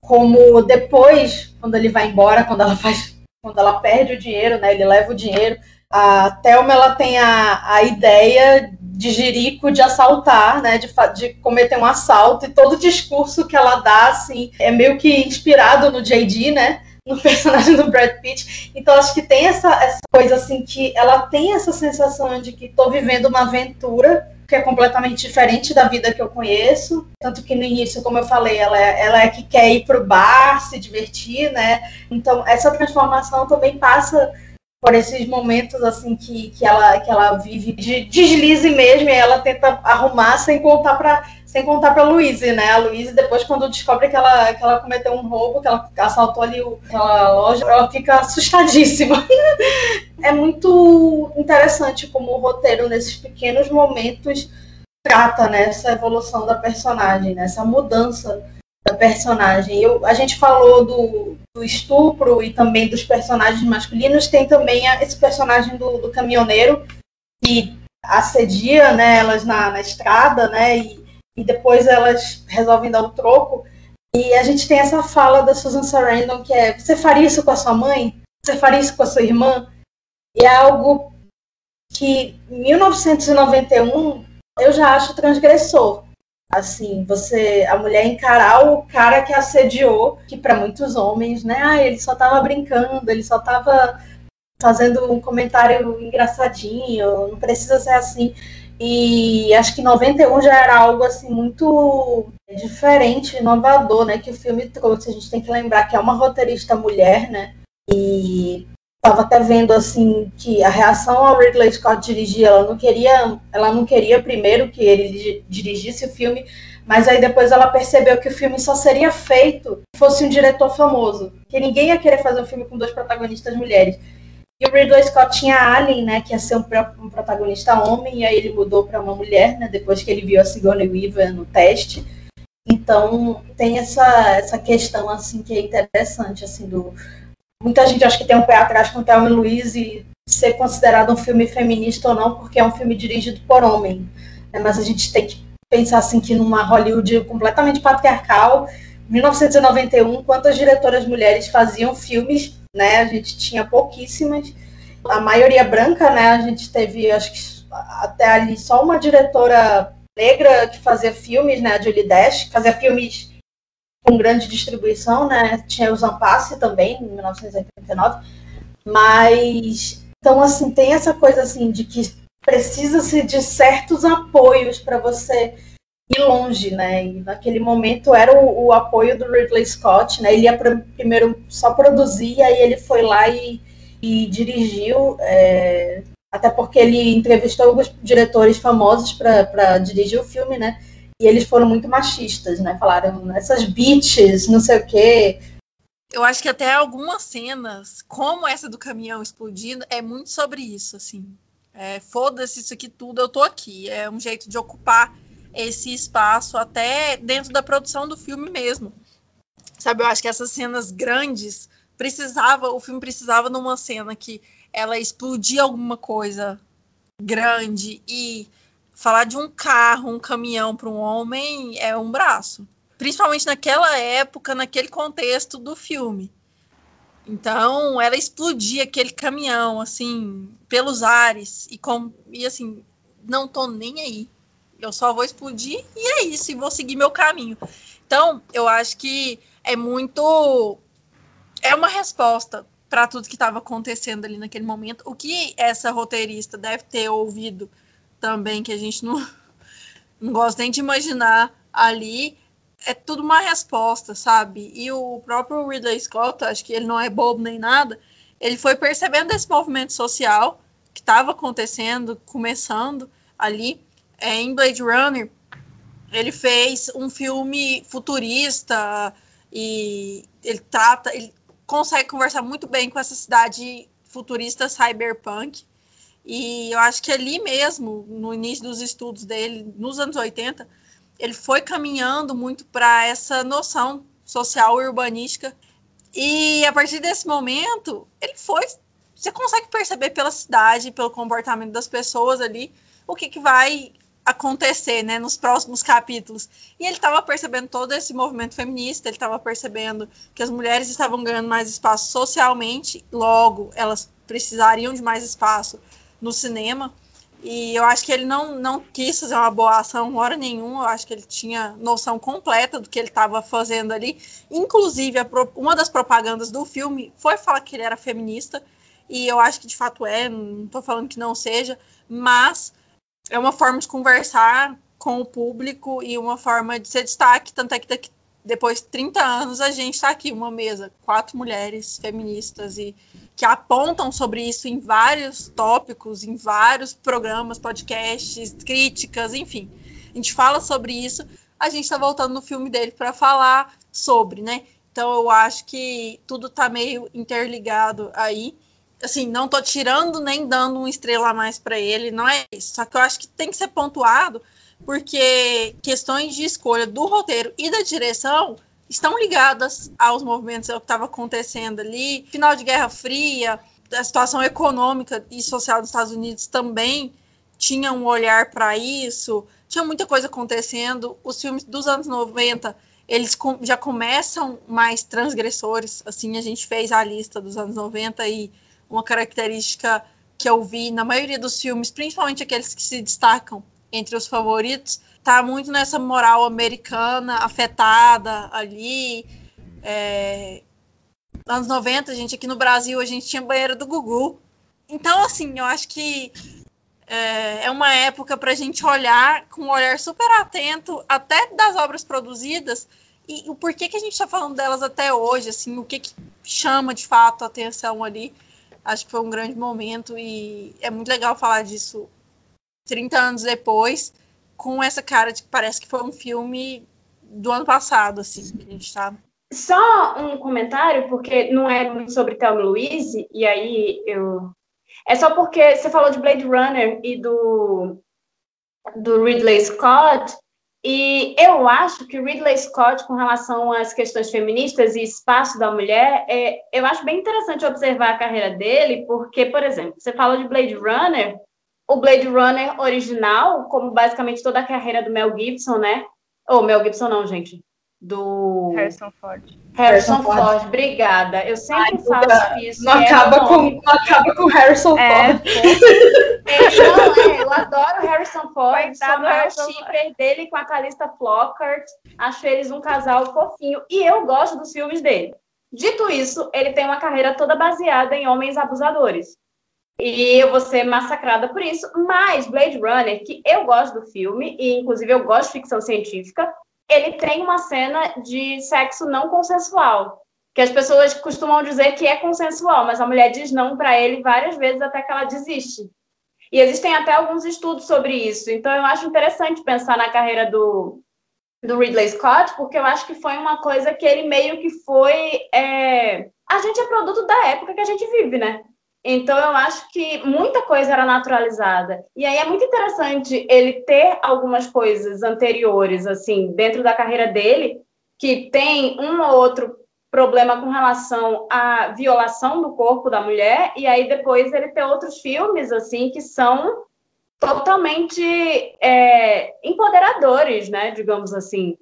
como depois, quando ele vai embora, quando ela faz quando ela perde o dinheiro, né? Ele leva o dinheiro. A Thelma ela tem a, a ideia de Jerico de assaltar, né? De, de cometer um assalto, e todo o discurso que ela dá, assim, é meio que inspirado no JD, né? No personagem do Brad Pitt. Então acho que tem essa, essa coisa assim que ela tem essa sensação de que estou vivendo uma aventura que é completamente diferente da vida que eu conheço. Tanto que no início, como eu falei, ela é, ela é que quer ir pro bar, se divertir, né? Então, essa transformação também passa por esses momentos assim que, que, ela, que ela vive de deslize mesmo e ela tenta arrumar sem contar para sem contar para Luísa, né? A Luísa depois quando descobre que ela, que ela cometeu um roubo, que ela assaltou ali aquela loja, ela fica assustadíssima. é muito interessante como o roteiro nesses pequenos momentos trata né, evolução da personagem, nessa mudança da personagem. Eu, a gente falou do, do, estupro e também dos personagens masculinos, tem também a, esse personagem do, do, caminhoneiro que assedia né, elas na, na estrada, né? E, e, depois elas resolvem dar o troco. E a gente tem essa fala da Susan Sarandon que é: você faria isso com a sua mãe? Você faria isso com a sua irmã? E é algo que em 1991 eu já acho transgressor. Assim, você, a mulher encarar o cara que assediou, que para muitos homens, né, ah, ele só tava brincando, ele só tava fazendo um comentário engraçadinho, não precisa ser assim. E acho que 91 já era algo assim muito diferente, inovador, né, que o filme trouxe. A gente tem que lembrar que é uma roteirista mulher, né? E estava até vendo assim que a reação ao Ridley Scott dirigir, ela não queria, ela não queria primeiro que ele dirigisse o filme, mas aí depois ela percebeu que o filme só seria feito se fosse um diretor famoso, que ninguém ia querer fazer um filme com dois protagonistas mulheres. E o Ridley Scott tinha Alien, né, que ia ser um, um protagonista homem, e aí ele mudou para uma mulher, né, depois que ele viu a Sigourney Weaver no teste. Então tem essa, essa questão assim que é interessante assim do muita gente acha que tem um pé atrás com Thelma Luiz e ser considerado um filme feminista ou não, porque é um filme dirigido por homem. Né? Mas a gente tem que pensar assim que numa Hollywood completamente patriarcal, 1991, quantas diretoras mulheres faziam filmes, né? A gente tinha pouquíssimas. A maioria branca, né? A gente teve, acho que até ali só uma diretora negra que fazia filmes, né? A Julie Dash, fazia filmes com grande distribuição, né? Tinha o Zampassi também, em 1989. Mas, então, assim, tem essa coisa, assim, de que precisa-se de certos apoios para você ir longe, né? E naquele momento era o, o, apoio do Ridley Scott, né? Ele ia primeiro só produzir, aí ele foi lá e, e dirigiu, é, até porque ele entrevistou alguns diretores famosos para dirigir o filme, né? E eles foram muito machistas, né? Falaram essas bitches, não sei o quê. Eu acho que até algumas cenas, como essa do caminhão explodindo, é muito sobre isso, assim. É, Foda-se isso aqui tudo, eu tô aqui. É um jeito de ocupar esse espaço até dentro da produção do filme mesmo. Sabe, eu acho que essas cenas grandes precisava, o filme precisava numa cena que ela explodia alguma coisa grande e falar de um carro, um caminhão para um homem é um braço. Principalmente naquela época, naquele contexto do filme. Então, ela explodia aquele caminhão, assim, pelos ares, e, com, e assim, não tô nem aí. Eu só vou explodir e é isso, e vou seguir meu caminho. Então, eu acho que é muito. É uma resposta para tudo que estava acontecendo ali naquele momento. O que essa roteirista deve ter ouvido também que a gente não, não gosta nem de imaginar ali, é tudo uma resposta, sabe? E o próprio Ridley Scott, acho que ele não é bobo nem nada, ele foi percebendo esse movimento social que estava acontecendo, começando ali é, em Blade Runner. Ele fez um filme futurista e ele trata, ele consegue conversar muito bem com essa cidade futurista cyberpunk e eu acho que ali mesmo, no início dos estudos dele, nos anos 80, ele foi caminhando muito para essa noção social urbanística. E a partir desse momento, ele foi. Você consegue perceber pela cidade, pelo comportamento das pessoas ali, o que, que vai acontecer né, nos próximos capítulos. E ele estava percebendo todo esse movimento feminista, ele estava percebendo que as mulheres estavam ganhando mais espaço socialmente, logo elas precisariam de mais espaço no cinema. E eu acho que ele não, não quis fazer uma boa ação hora nenhuma. Eu acho que ele tinha noção completa do que ele estava fazendo ali. Inclusive, pro, uma das propagandas do filme foi falar que ele era feminista. E eu acho que de fato é, não estou falando que não seja, mas é uma forma de conversar com o público e uma forma de ser destaque. Tanto é que daqui, depois de 30 anos a gente está aqui, uma mesa, quatro mulheres feministas e que apontam sobre isso em vários tópicos, em vários programas, podcasts, críticas, enfim. A gente fala sobre isso. A gente está voltando no filme dele para falar sobre, né? Então eu acho que tudo está meio interligado aí. Assim, não tô tirando nem dando uma estrela a mais para ele, não é isso. Só que eu acho que tem que ser pontuado porque questões de escolha do roteiro e da direção estão ligadas aos movimentos, ao que estava acontecendo ali. Final de Guerra Fria, a situação econômica e social dos Estados Unidos também tinha um olhar para isso. Tinha muita coisa acontecendo. Os filmes dos anos 90, eles já começam mais transgressores. Assim, a gente fez a lista dos anos 90 e uma característica que eu vi na maioria dos filmes, principalmente aqueles que se destacam entre os favoritos, tá muito nessa moral americana afetada ali. É... Anos 90, a gente aqui no Brasil, a gente tinha banheiro do Gugu. Então, assim, eu acho que é, é uma época para a gente olhar com um olhar super atento, até das obras produzidas, e o porquê que a gente está falando delas até hoje, assim, o que, que chama de fato a atenção ali. Acho que foi um grande momento e é muito legal falar disso 30 anos depois, com essa cara de que parece que foi um filme do ano passado, assim, que a gente tá. Só um comentário, porque não é muito sobre Thelma Louise, e aí eu é só porque você falou de Blade Runner e do, do Ridley Scott, e eu acho que Ridley Scott, com relação às questões feministas e espaço da mulher, é, eu acho bem interessante observar a carreira dele, porque, por exemplo, você falou de Blade Runner, o Blade Runner original, como basicamente toda a carreira do Mel Gibson, né? Ou oh, Mel Gibson não, gente do Harrison Ford. Harrison Ford, Ford. obrigada. Eu sempre Ai, faço isso. Não acaba, é com, não acaba com Harrison é, Ford. É, não, é, eu adoro Harrison Ford. Coitado sou maior shipper dele com a Calista Flockhart. Acho eles um casal fofinho. E eu gosto dos filmes dele. Dito isso, ele tem uma carreira toda baseada em homens abusadores. E eu vou ser massacrada por isso. Mas Blade Runner, que eu gosto do filme, e inclusive eu gosto de ficção científica, ele tem uma cena de sexo não consensual, que as pessoas costumam dizer que é consensual, mas a mulher diz não para ele várias vezes até que ela desiste. E existem até alguns estudos sobre isso. Então eu acho interessante pensar na carreira do, do Ridley Scott, porque eu acho que foi uma coisa que ele meio que foi. É... A gente é produto da época que a gente vive, né? Então, eu acho que muita coisa era naturalizada. E aí é muito interessante ele ter algumas coisas anteriores, assim, dentro da carreira dele, que tem um ou outro problema com relação à violação do corpo da mulher, e aí depois ele ter outros filmes, assim, que são totalmente é, empoderadores, né, digamos assim.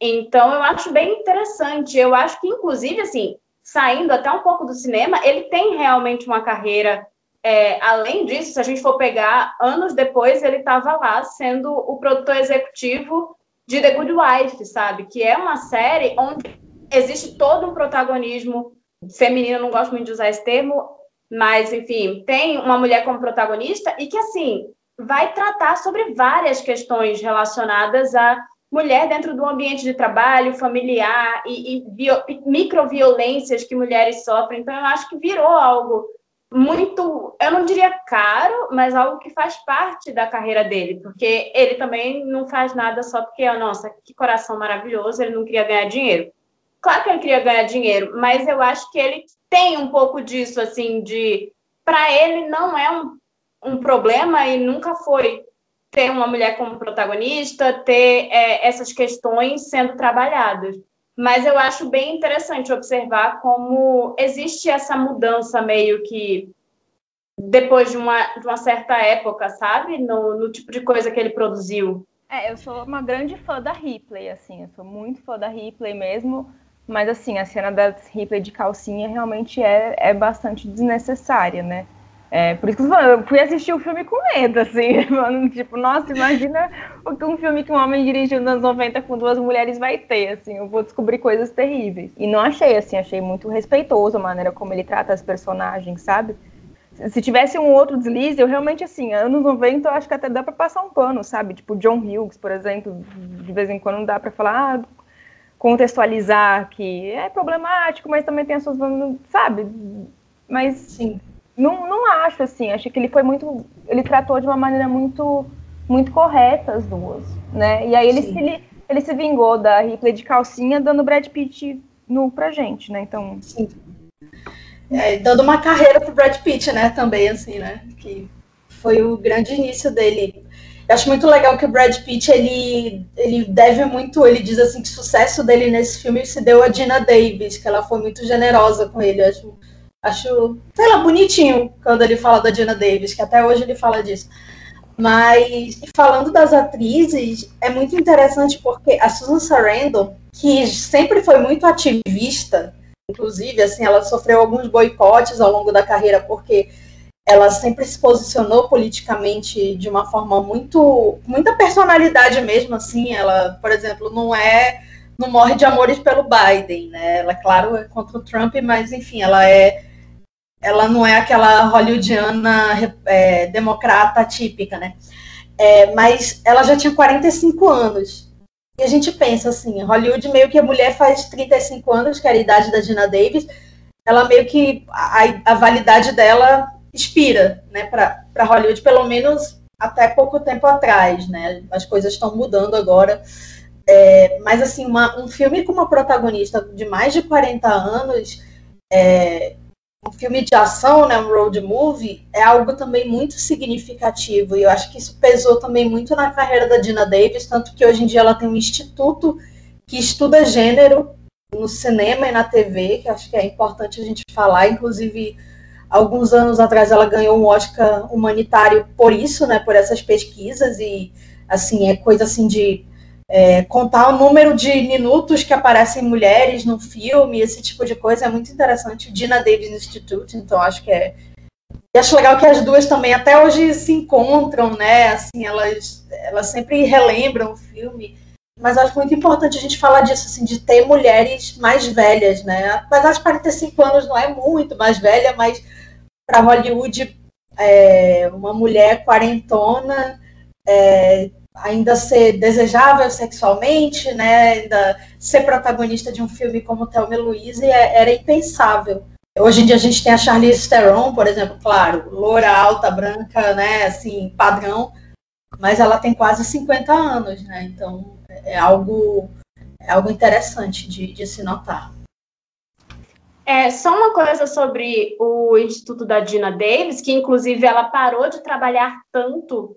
Então, eu acho bem interessante. Eu acho que, inclusive, assim, saindo até um pouco do cinema, ele tem realmente uma carreira. É, além disso, se a gente for pegar, anos depois ele estava lá sendo o produtor executivo de The Good Wife, sabe? Que é uma série onde existe todo um protagonismo feminino, não gosto muito de usar esse termo, mas enfim, tem uma mulher como protagonista e que assim vai tratar sobre várias questões relacionadas a mulher dentro do ambiente de trabalho, familiar e, e, microviolências que mulheres sofrem. Então, eu acho que virou algo muito, eu não diria caro, mas algo que faz parte da carreira dele, porque ele também não faz nada só porque, oh, nossa, que coração maravilhoso, ele não queria ganhar dinheiro. Claro que ele queria ganhar dinheiro, mas eu acho que ele tem um pouco disso, assim, de. Para ele não é um, um problema e nunca foi ter uma mulher como protagonista, ter é, essas questões sendo trabalhadas. Mas eu acho bem interessante observar como existe essa mudança meio que depois de uma, de uma certa época, sabe? No, no tipo de coisa que ele produziu. É, eu sou uma grande fã da Ripley, assim, eu sou muito fã da Ripley mesmo, mas assim, a cena da Ripley de calcinha realmente é, é bastante desnecessária, né? É, por isso que eu fui assistir o filme com medo, assim, mano, tipo, nossa, imagina o que um filme que um homem dirigiu nos anos 90 com duas mulheres vai ter, assim, eu vou descobrir coisas terríveis. E não achei, assim, achei muito respeitoso a maneira como ele trata as personagens, sabe? Se tivesse um outro deslize, eu realmente, assim, anos 90 eu acho que até dá pra passar um pano, sabe? Tipo, John Hughes, por exemplo, de vez em quando dá pra falar, ah, contextualizar que é problemático, mas também tem as suas, sabe? Mas, sim não, não acho assim, acho que ele foi muito. Ele tratou de uma maneira muito, muito correta as duas, né? E aí ele se, ele, se vingou da Ripley de calcinha, dando Brad Pitt nu pra gente, né? Então. Sim. É, dando uma carreira pro Brad Pitt, né? Também, assim, né? Que foi o grande início dele. Eu acho muito legal que o Brad Pitt, ele, ele deve muito, ele diz assim, que o sucesso dele nesse filme se deu a Dina Davis, que ela foi muito generosa com ele. Eu acho Acho, sei lá, bonitinho quando ele fala da Diana Davis, que até hoje ele fala disso. Mas, falando das atrizes, é muito interessante porque a Susan Sarandon, que sempre foi muito ativista, inclusive, assim, ela sofreu alguns boicotes ao longo da carreira, porque ela sempre se posicionou politicamente de uma forma muito, muita personalidade mesmo, assim, ela, por exemplo, não é, não morre de amores pelo Biden, né, ela, claro, é contra o Trump, mas, enfim, ela é, ela não é aquela hollywoodiana é, democrata típica, né, é, mas ela já tinha 45 anos, e a gente pensa assim, Hollywood meio que a mulher faz 35 anos, que era a idade da Gina Davis, ela meio que, a, a validade dela expira, né, para Hollywood, pelo menos até pouco tempo atrás, né? As coisas estão mudando agora. É, mas, assim, uma, um filme com uma protagonista de mais de 40 anos, é, um filme de ação, né, um road movie, é algo também muito significativo. E eu acho que isso pesou também muito na carreira da Dina Davis, tanto que hoje em dia ela tem um instituto que estuda gênero no cinema e na TV, que acho que é importante a gente falar, inclusive alguns anos atrás ela ganhou um Oscar humanitário por isso, né, por essas pesquisas e assim é coisa assim de é, contar o número de minutos que aparecem mulheres no filme, esse tipo de coisa é muito interessante. O Dina Davis Institute, então acho que é e acho legal que as duas também até hoje se encontram, né? Assim, elas, elas sempre relembram o filme. Mas acho muito importante a gente falar disso, assim, de ter mulheres mais velhas, né? Apesar de 45 anos não é muito mais velha, mas para Hollywood, é, uma mulher quarentona é, ainda ser desejável sexualmente, né, ainda ser protagonista de um filme como Thelma Louise é, era impensável. Hoje em dia a gente tem a Charlize Theron, por exemplo, claro, loura, alta, branca, né, assim, padrão, mas ela tem quase 50 anos, né, então é algo, é algo interessante de, de se notar. É, só uma coisa sobre o Instituto da Dina Davis, que inclusive ela parou de trabalhar tanto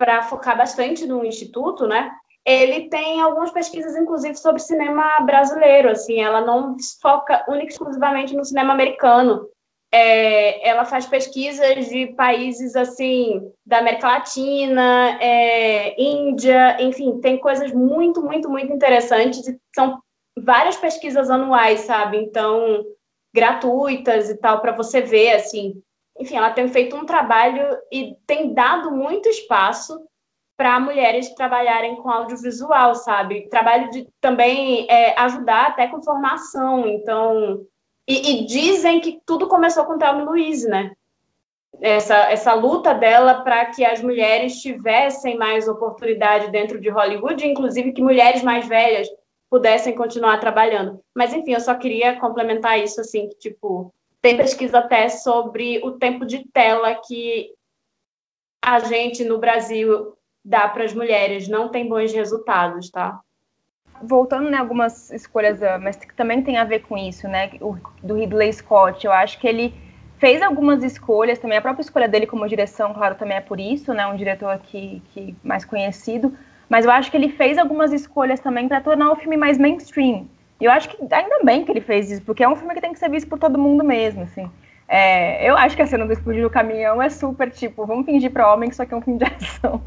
para focar bastante no Instituto, né? Ele tem algumas pesquisas, inclusive, sobre cinema brasileiro, assim, ela não foca única exclusivamente no cinema americano. É, ela faz pesquisas de países, assim, da América Latina, é, Índia, enfim, tem coisas muito, muito, muito interessantes, são várias pesquisas anuais, sabe? Então, gratuitas e tal, para você ver, assim. Enfim, ela tem feito um trabalho e tem dado muito espaço para mulheres trabalharem com audiovisual, sabe? Trabalho de também é, ajudar até com formação. Então, e, e, dizem que tudo começou com Thelma Louise, né? Essa, essa luta dela para que as mulheres tivessem mais oportunidade dentro de Hollywood, inclusive que mulheres mais velhas pudessem continuar trabalhando. Mas, enfim, eu só queria complementar isso, assim, que, tipo, tem pesquisa até sobre o tempo de tela que a gente no Brasil dá para as mulheres, não tem bons resultados, tá? Voltando, né, algumas escolhas, ah, mas que também tem a ver com isso, né, o, do Ridley Scott, eu acho que ele fez algumas escolhas também, a própria escolha dele como direção, claro, também é por isso, né, um diretor que, que mais conhecido, mas eu acho que ele fez algumas escolhas também para tornar o filme mais mainstream. E eu acho que ainda bem que ele fez isso, porque é um filme que tem que ser visto por todo mundo mesmo, assim. É, eu acho que a cena do explodir o caminhão é super tipo, vamos fingir para homem que isso aqui é um filme de ação.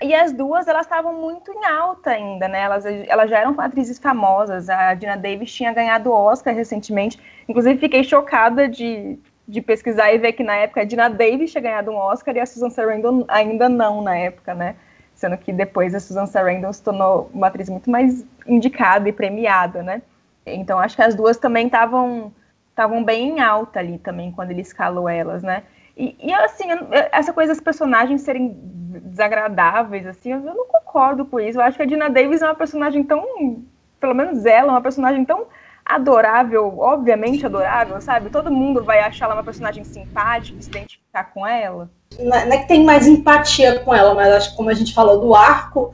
e as duas, elas estavam muito em alta ainda, né? Elas, elas já eram atrizes famosas. A Dina Davis tinha ganhado Oscar recentemente. Inclusive, fiquei chocada de, de pesquisar e ver que na época a Dina Davis tinha ganhado um Oscar e a Susan Sarandon ainda não na época, né? sendo que depois a Susan Sarandon se tornou uma atriz muito mais indicada e premiada, né? Então acho que as duas também estavam estavam bem em alta ali também quando ele escalou elas, né? E, e assim, essa coisa das personagens serem desagradáveis, assim, eu não concordo com isso. Eu acho que a Dina Davis é uma personagem tão, pelo menos ela, é uma personagem tão adorável, obviamente adorável, sabe? Todo mundo vai achar ela uma personagem simpática, se identificar com ela. Não é que tem mais empatia com ela, mas acho que como a gente falou do arco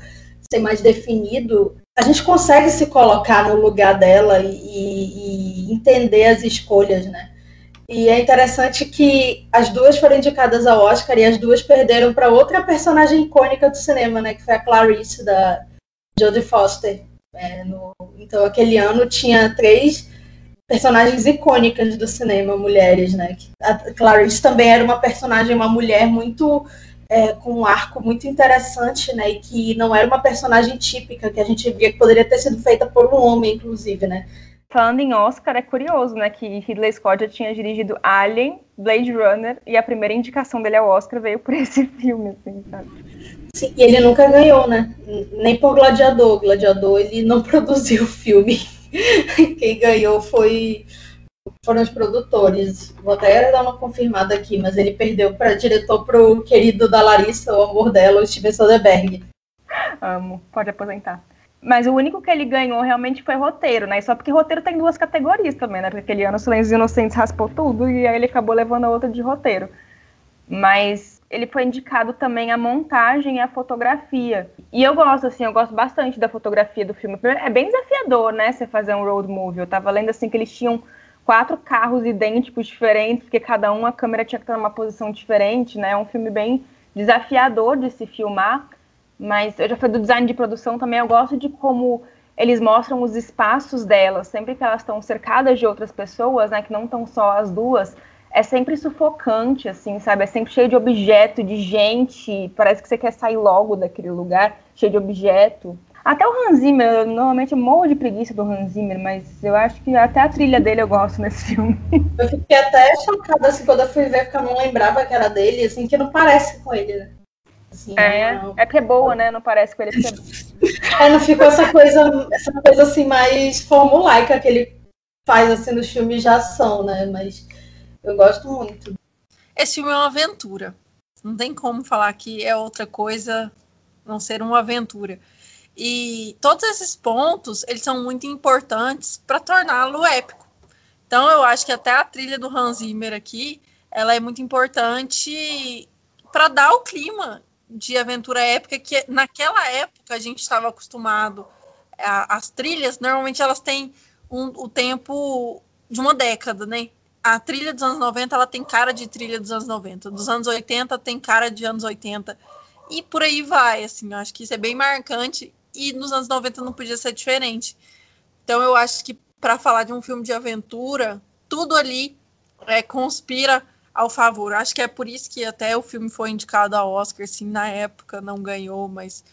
ser mais definido, a gente consegue se colocar no lugar dela e, e entender as escolhas, né? E é interessante que as duas foram indicadas ao Oscar e as duas perderam para outra personagem icônica do cinema, né? Que foi a Clarice da Jodie Foster. É, no, então, aquele ano tinha três personagens icônicas do cinema, mulheres, né? A Clarice também era uma personagem, uma mulher muito é, com um arco muito interessante, né? E que não era uma personagem típica que a gente via que poderia ter sido feita por um homem, inclusive, né? falando em Oscar, é curioso, né? Que Ridley Scott já tinha dirigido Alien, Blade Runner, e a primeira indicação dele ao Oscar veio por esse filme, assim, sabe? Sim, e ele nunca ganhou, né? Nem por Gladiador. Gladiador, ele não produziu o filme. Quem ganhou foi foram os produtores. Vou até dar uma confirmada aqui, mas ele perdeu para diretor pro querido da Larissa, o amor dela, o Steven Soderbergh. Amo, pode aposentar. Mas o único que ele ganhou realmente foi roteiro, né? Só porque roteiro tem duas categorias também, né? Porque aquele ano Silêncios Inocentes raspou tudo e aí ele acabou levando a outra de roteiro. Mas ele foi indicado também a montagem e a fotografia. E eu gosto, assim, eu gosto bastante da fotografia do filme. É bem desafiador, né? Você fazer um road movie. Eu tava lendo, assim, que eles tinham quatro carros idênticos diferentes, porque cada um a câmera tinha que estar numa posição diferente, né? É um filme bem desafiador de se filmar. Mas eu já falei do design de produção também, eu gosto de como eles mostram os espaços delas, sempre que elas estão cercadas de outras pessoas, né, que não estão só as duas, é sempre sufocante, assim, sabe? É sempre cheio de objeto, de gente, parece que você quer sair logo daquele lugar, cheio de objeto. Até o Hans Zimmer, eu normalmente morro de preguiça do Hans Zimmer, mas eu acho que até a trilha dele eu gosto nesse filme. Eu fiquei até chocada, assim, quando eu fui ver, porque eu não lembrava que era dele, assim, que não parece com ele, né? Assim, é, não... é porque é boa, né? Não parece com ele. é, não ficou essa coisa, essa coisa assim mais formulaica que ele faz assim nos filmes de ação, né? Mas eu gosto muito. Esse filme é uma aventura. Não tem como falar que é outra coisa não ser uma aventura. E todos esses pontos, eles são muito importantes para torná-lo épico. Então eu acho que até a trilha do Hans Zimmer aqui, ela é muito importante para dar o clima de aventura épica que naquela época a gente estava acostumado. A, as trilhas, normalmente elas têm um, o tempo de uma década, né? A trilha dos anos 90 ela tem cara de trilha dos anos 90, dos anos 80 tem cara de anos 80 e por aí vai, assim, eu acho que isso é bem marcante e nos anos 90 não podia ser diferente. Então eu acho que para falar de um filme de aventura, tudo ali é, conspira ao favor. Acho que é por isso que até o filme foi indicado ao Oscar, assim, na época não ganhou, mas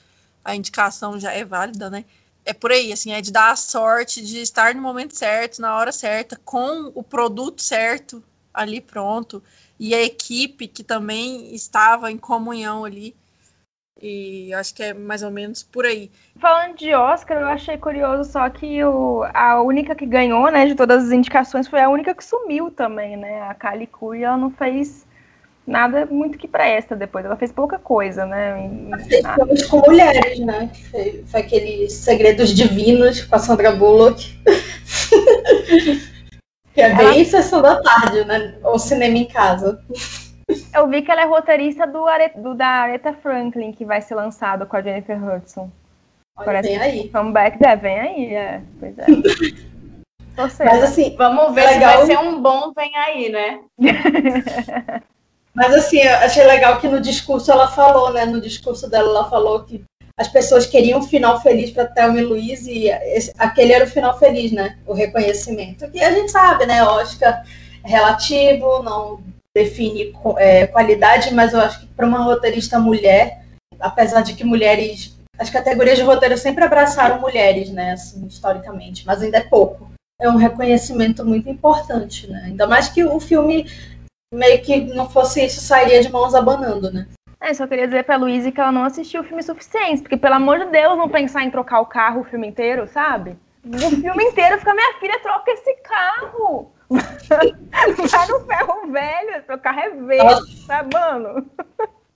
a indicação já é válida, né? É por aí, assim, é de dar a sorte de estar no momento certo, na hora certa, com o produto certo ali pronto, e a equipe que também estava em comunhão ali. E acho que é mais ou menos por aí. Falando de Oscar, eu achei curioso só que o, a única que ganhou, né, de todas as indicações, foi a única que sumiu também, né? A Kali Kui, ela não fez nada muito que presta depois. Ela fez pouca coisa, né? Fez filmes com mulheres, né? Foi, foi aqueles Segredos Divinos com a Sandra Bullock. que é bem ela... sessão da tarde, né? Ou cinema em casa. Eu vi que ela é roteirista do, do, da Aretha Franklin, que vai ser lançado com a Jennifer Hudson. Olha, Parece vem aí. Comeback, é, vem aí, é. Pois é. Você, Mas assim, vamos ver legal... se vai ser um bom vem aí, né? Mas assim, eu achei legal que no discurso ela falou, né? No discurso dela, ela falou que as pessoas queriam um final feliz para Thelma e Luiz e esse, aquele era o final feliz, né? O reconhecimento. Que a gente sabe, né? Oscar é relativo, não define é, qualidade, mas eu acho que para uma roteirista mulher, apesar de que mulheres, as categorias de roteiro sempre abraçaram mulheres, né, assim, historicamente, mas ainda é pouco. É um reconhecimento muito importante, né? Ainda mais que o filme meio que não fosse isso, sairia de mãos abanando, né? É, só queria dizer pra Luísa que ela não assistiu o filme suficiente, porque pelo amor de Deus, não pensar em trocar o carro o filme inteiro, sabe? O filme inteiro fica, minha filha, troca esse carro! Vai no ferro velho, seu carro é verde, tá, mano?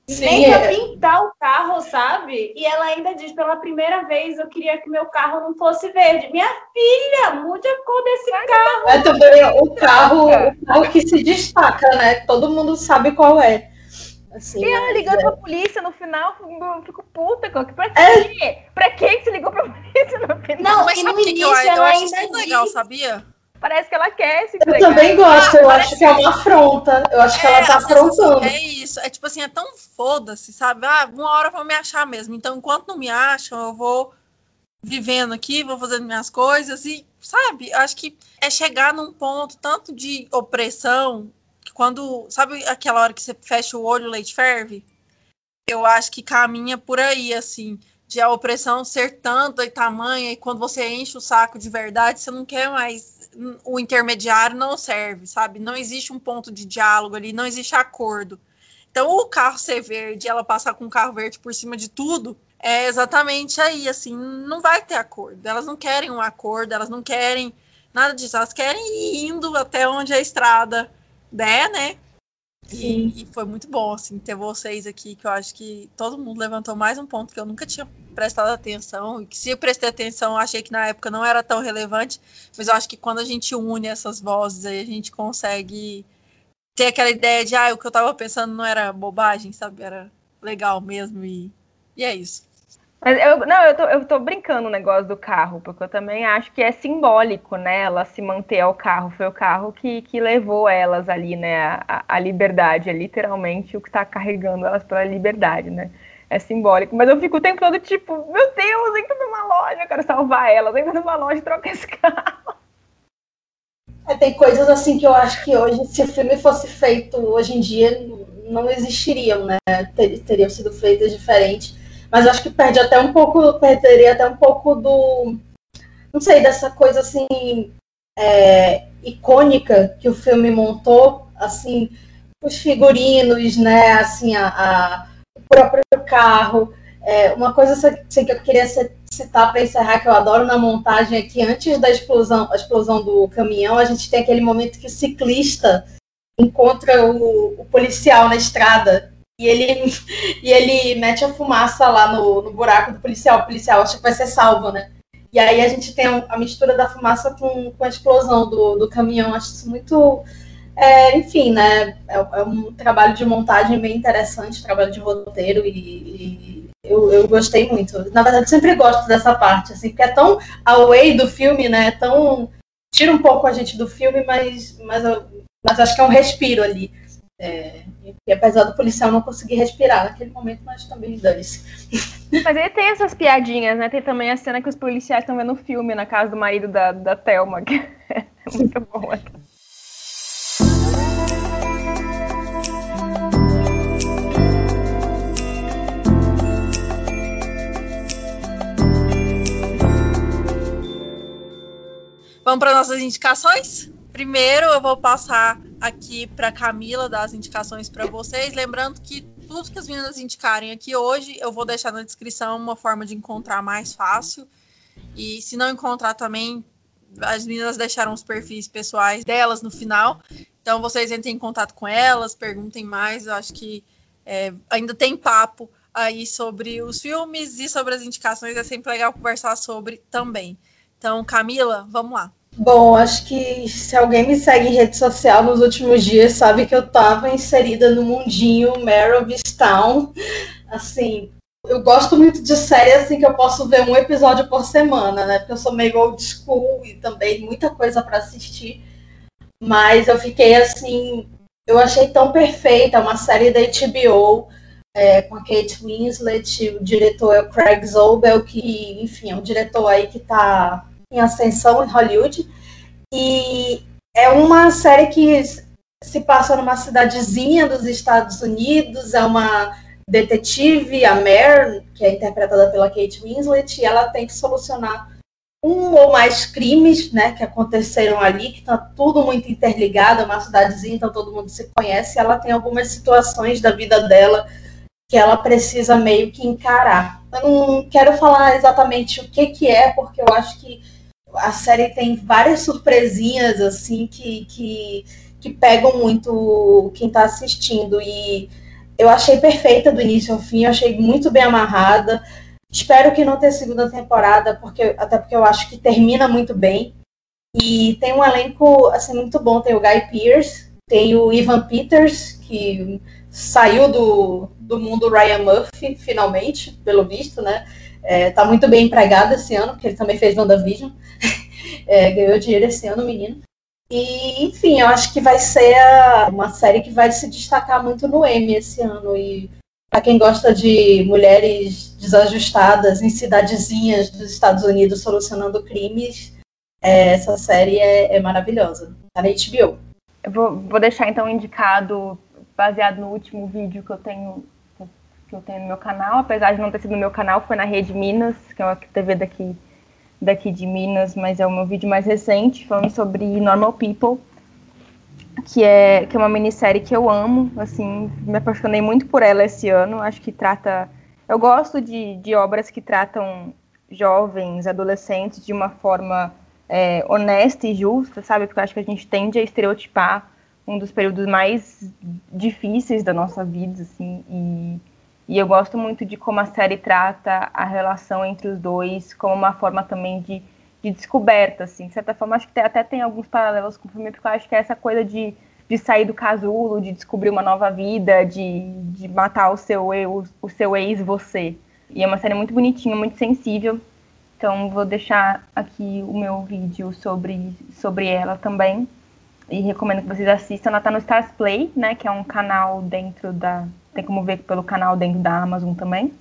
Sim, Nem pra é. pintar o carro, sabe? E ela ainda diz, pela primeira vez, eu queria que meu carro não fosse verde. Minha filha, mude a cor desse carro. É também o carro, o carro que se destaca, né? Todo mundo sabe qual é. Assim, e ela ligando é. pra polícia no final, eu fico puta, pra é. quê? É. Pra que você ligou pra polícia no final? Não, mas sabe o que eu, eu acho isso legal, sabia? Parece que ela quer se entregar. Eu também gosto, ah, eu acho que é uma afronta. Eu acho é, que ela tá afrontando. É isso, é tipo assim, é tão foda-se, sabe? Ah, uma hora vão me achar mesmo. Então, enquanto não me acham, eu vou vivendo aqui, vou fazendo minhas coisas e, sabe? Acho que é chegar num ponto tanto de opressão, que quando, sabe aquela hora que você fecha o olho, o leite ferve? Eu acho que caminha por aí, assim de a opressão ser tanta e tamanha, e quando você enche o saco de verdade, você não quer mais o intermediário não serve, sabe? Não existe um ponto de diálogo ali, não existe acordo. Então, o carro ser verde, ela passar com o carro verde por cima de tudo, é exatamente aí, assim, não vai ter acordo. Elas não querem um acordo, elas não querem nada disso, elas querem ir indo até onde a estrada der, né? E, e, foi muito bom, assim, ter vocês aqui, que eu acho que todo mundo levantou mais um ponto que eu nunca tinha prestado atenção, e que se eu prestei atenção, eu achei que na época não era tão relevante, mas eu acho que quando a gente une essas vozes aí, a gente consegue ter aquela ideia de, ah, o que eu tava pensando não era bobagem, sabe? Era legal mesmo, e, e é isso. Mas eu, não, eu tô, eu tô brincando o negócio do carro, porque eu também acho que é simbólico, né? Ela se manter ao carro. Foi o carro que, que levou elas ali, né? A, a liberdade, é literalmente o que está carregando elas pela liberdade, né? É simbólico. Mas eu fico o tempo todo tipo, meu Deus, entra numa loja, eu quero salvar elas, entra numa loja e troca esse carro. É, tem coisas assim que eu acho que hoje, se o filme fosse feito hoje em dia, não existiriam, né? Ter, teriam sido feitas diferente mas acho que perde até um pouco, perderia até um pouco do, não sei, dessa coisa assim é, icônica que o filme montou, assim, os figurinos, né, assim, a, a o próprio carro. É, uma coisa assim, que eu queria citar para encerrar, que eu adoro na montagem, é que antes da explosão, a explosão do caminhão, a gente tem aquele momento que o ciclista encontra o, o policial na estrada e ele, e ele mete a fumaça lá no, no buraco do policial. O policial acha que vai ser salvo, né? E aí a gente tem a mistura da fumaça com, com a explosão do, do caminhão. Acho isso muito. É, enfim, né? É, é, um trabalho de montagem bem interessante, trabalho de roteiro, e, e eu, eu, gostei muito. Na verdade, sempre gosto dessa parte, assim, porque é tão away do filme, né? É tão. Tira um pouco a gente do filme, mas, mas, eu, mas acho que é um respiro ali. É, e apesar do policial não conseguir respirar naquele momento, mas também dane-se. Mas ele tem essas piadinhas, né? Tem também a cena que os policiais estão vendo o filme na casa do marido da, da Thelma, que é muito boa. Vamos para nossas indicações? Primeiro eu vou passar aqui para Camila dar as indicações para vocês, lembrando que tudo que as meninas indicarem aqui hoje, eu vou deixar na descrição uma forma de encontrar mais fácil. E se não encontrar também, as meninas deixaram os perfis pessoais delas no final. Então vocês entrem em contato com elas, perguntem mais. Eu acho que é, ainda tem papo aí sobre os filmes e sobre as indicações. É sempre legal conversar sobre também. Então, Camila, vamos lá. Bom, acho que se alguém me segue em rede social nos últimos dias sabe que eu estava inserida no mundinho Town. Assim, eu gosto muito de série assim que eu posso ver um episódio por semana, né? Porque eu sou meio old school e também muita coisa para assistir. Mas eu fiquei assim, eu achei tão perfeita, uma série da HBO. É, com a Kate Winslet, o diretor é o Craig Zobel, que, enfim, é um diretor aí que está em ascensão em Hollywood. E é uma série que se passa numa cidadezinha dos Estados Unidos, é uma detetive, a Mare, que é interpretada pela Kate Winslet, e ela tem que solucionar um ou mais crimes né, que aconteceram ali, que está tudo muito interligado, é uma cidadezinha, então todo mundo se conhece, ela tem algumas situações da vida dela que ela precisa meio que encarar. Eu não quero falar exatamente o que, que é, porque eu acho que a série tem várias surpresinhas, assim, que, que, que pegam muito quem está assistindo. E eu achei perfeita do início ao fim, eu achei muito bem amarrada. Espero que não tenha segunda temporada, porque, até porque eu acho que termina muito bem. E tem um elenco assim, muito bom. Tem o Guy Pearce, tem o Ivan Peters, que saiu do, do mundo Ryan Murphy, finalmente, pelo visto, né? É, tá muito bem empregado esse ano, porque ele também fez WandaVision. é, ganhou dinheiro esse ano, menino. E, enfim, eu acho que vai ser uma série que vai se destacar muito no Emmy esse ano. E para quem gosta de mulheres desajustadas em cidadezinhas dos Estados Unidos solucionando crimes, é, essa série é, é, maravilhosa. Tá na HBO. Eu vou, vou deixar então indicado, baseado no último vídeo que eu tenho que eu tenho no meu canal, apesar de não ter sido no meu canal, foi na Rede Minas, que é uma TV daqui daqui de Minas, mas é o meu vídeo mais recente, falando sobre Normal People, que é, que é uma minissérie que eu amo, assim, me apaixonei muito por ela esse ano, acho que trata... Eu gosto de, de obras que tratam jovens, adolescentes, de uma forma é, honesta e justa, sabe? Porque eu acho que a gente tende a estereotipar um dos períodos mais difíceis da nossa vida, assim, e, e eu gosto muito de como a série trata a relação entre os dois como uma forma também de, de descoberta, assim, de certa forma acho que até tem alguns paralelos com o filme, porque eu acho que é essa coisa de, de sair do casulo, de descobrir uma nova vida, de, de matar o seu, o, o seu ex-você, e é uma série muito bonitinha, muito sensível, então vou deixar aqui o meu vídeo sobre, sobre ela também, e recomendo que vocês assistam. Ela tá no Stars Play, né, que é um canal dentro da... Tem como ver pelo canal dentro da Amazon também.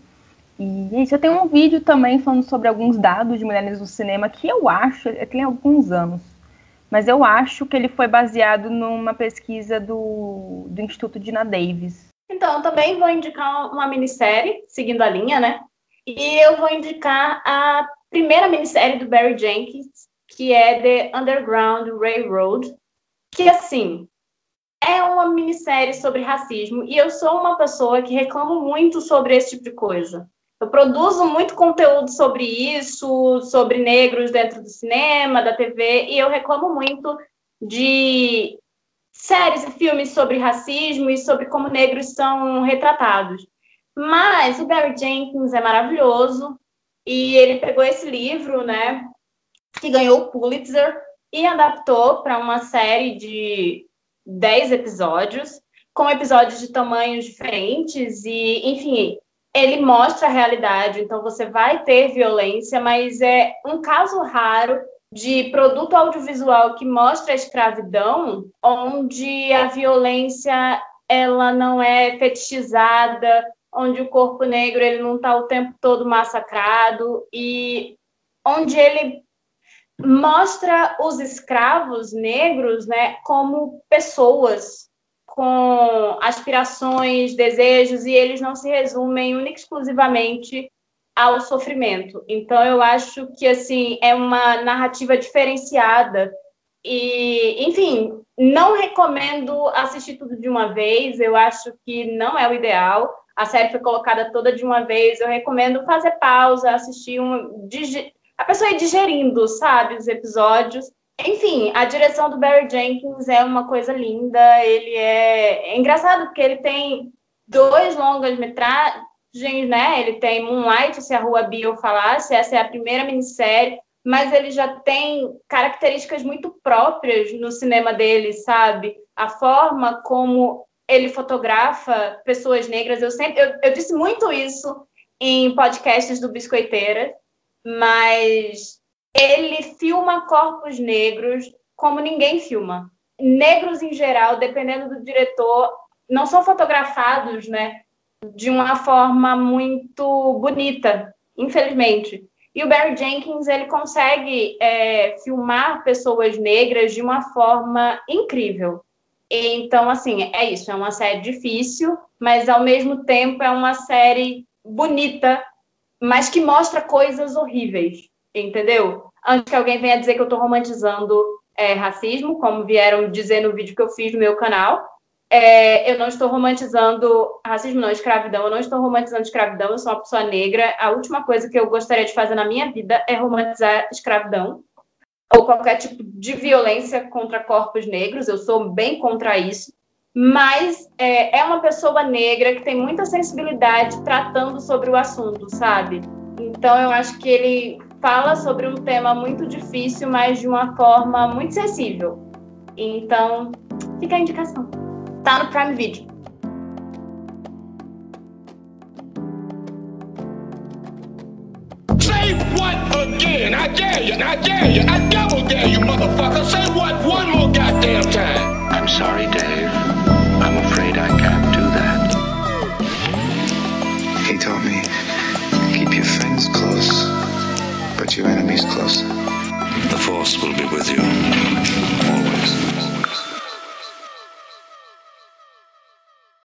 E é isso, eu tenho um vídeo também falando sobre alguns dados de mulheres no cinema que eu acho, tem alguns anos, mas eu acho que ele foi baseado numa pesquisa do, do Instituto Dina Davis. Então, também vou indicar uma minissérie, seguindo a linha, né? E eu vou indicar a primeira minissérie do Barry Jenkins, que é The Underground Railroad, que assim é uma minissérie sobre racismo e eu sou uma pessoa que reclamo muito sobre esse tipo de coisa. Eu produzo muito conteúdo sobre isso, sobre negros dentro do cinema, da TV, e eu reclamo muito de séries e filmes sobre racismo e sobre como negros são retratados. Mas o Barry Jenkins é maravilhoso e ele pegou esse livro, né, que ganhou o Pulitzer e adaptou para uma série de 10 episódios, com episódios de tamanhos diferentes e, enfim, ele mostra a realidade, então você vai ter violência, mas é um caso raro de produto audiovisual que mostra a escravidão, onde a violência ela não é fetichizada, onde o corpo negro ele não está o tempo todo massacrado e onde ele mostra os escravos negros né, como pessoas com aspirações, desejos, e eles não se resumem única exclusivamente ao sofrimento. Então, eu acho que assim é uma narrativa diferenciada. E, enfim, não recomendo assistir tudo de uma vez, eu acho que não é o ideal. A série foi colocada toda de uma vez, eu recomendo fazer pausa, assistir um, pessoa ir digerindo, sabe, os episódios. Enfim, a direção do Barry Jenkins é uma coisa linda. Ele é, é engraçado porque ele tem dois longas metragens, né? Ele tem Moonlight, se a Rua Bio falasse, essa é a primeira minissérie, mas ele já tem características muito próprias no cinema dele, sabe? A forma como ele fotografa pessoas negras. Eu sempre, eu, eu disse muito isso em podcasts do Biscoiteira, mas ele filma corpos negros como ninguém filma. Negros em geral, dependendo do diretor, não são fotografados, né, de uma forma muito bonita, infelizmente. E o Barry Jenkins ele consegue é, filmar pessoas negras de uma forma incrível. Então, assim, é isso. É uma série difícil, mas ao mesmo tempo é uma série bonita mas que mostra coisas horríveis, entendeu? Antes que alguém venha dizer que eu estou romantizando é, racismo, como vieram dizer no vídeo que eu fiz no meu canal, é, eu não estou romantizando racismo, não, escravidão, eu não estou romantizando escravidão, eu sou uma pessoa negra. A última coisa que eu gostaria de fazer na minha vida é romantizar escravidão ou qualquer tipo de violência contra corpos negros, eu sou bem contra isso mas é, é uma pessoa negra que tem muita sensibilidade tratando sobre o assunto, sabe? Então eu acho que ele fala sobre um tema muito difícil, mas de uma forma muito sensível. Então, fica a indicação. Tá no Prime Video. Say what again? I dare you, I dare you, I double dare you, motherfucker. Say what one more goddamn time. I'm sorry, Dave. I'm afraid I can't do that. He taught me keep your friends close, but your enemies closer. The Force will be with you.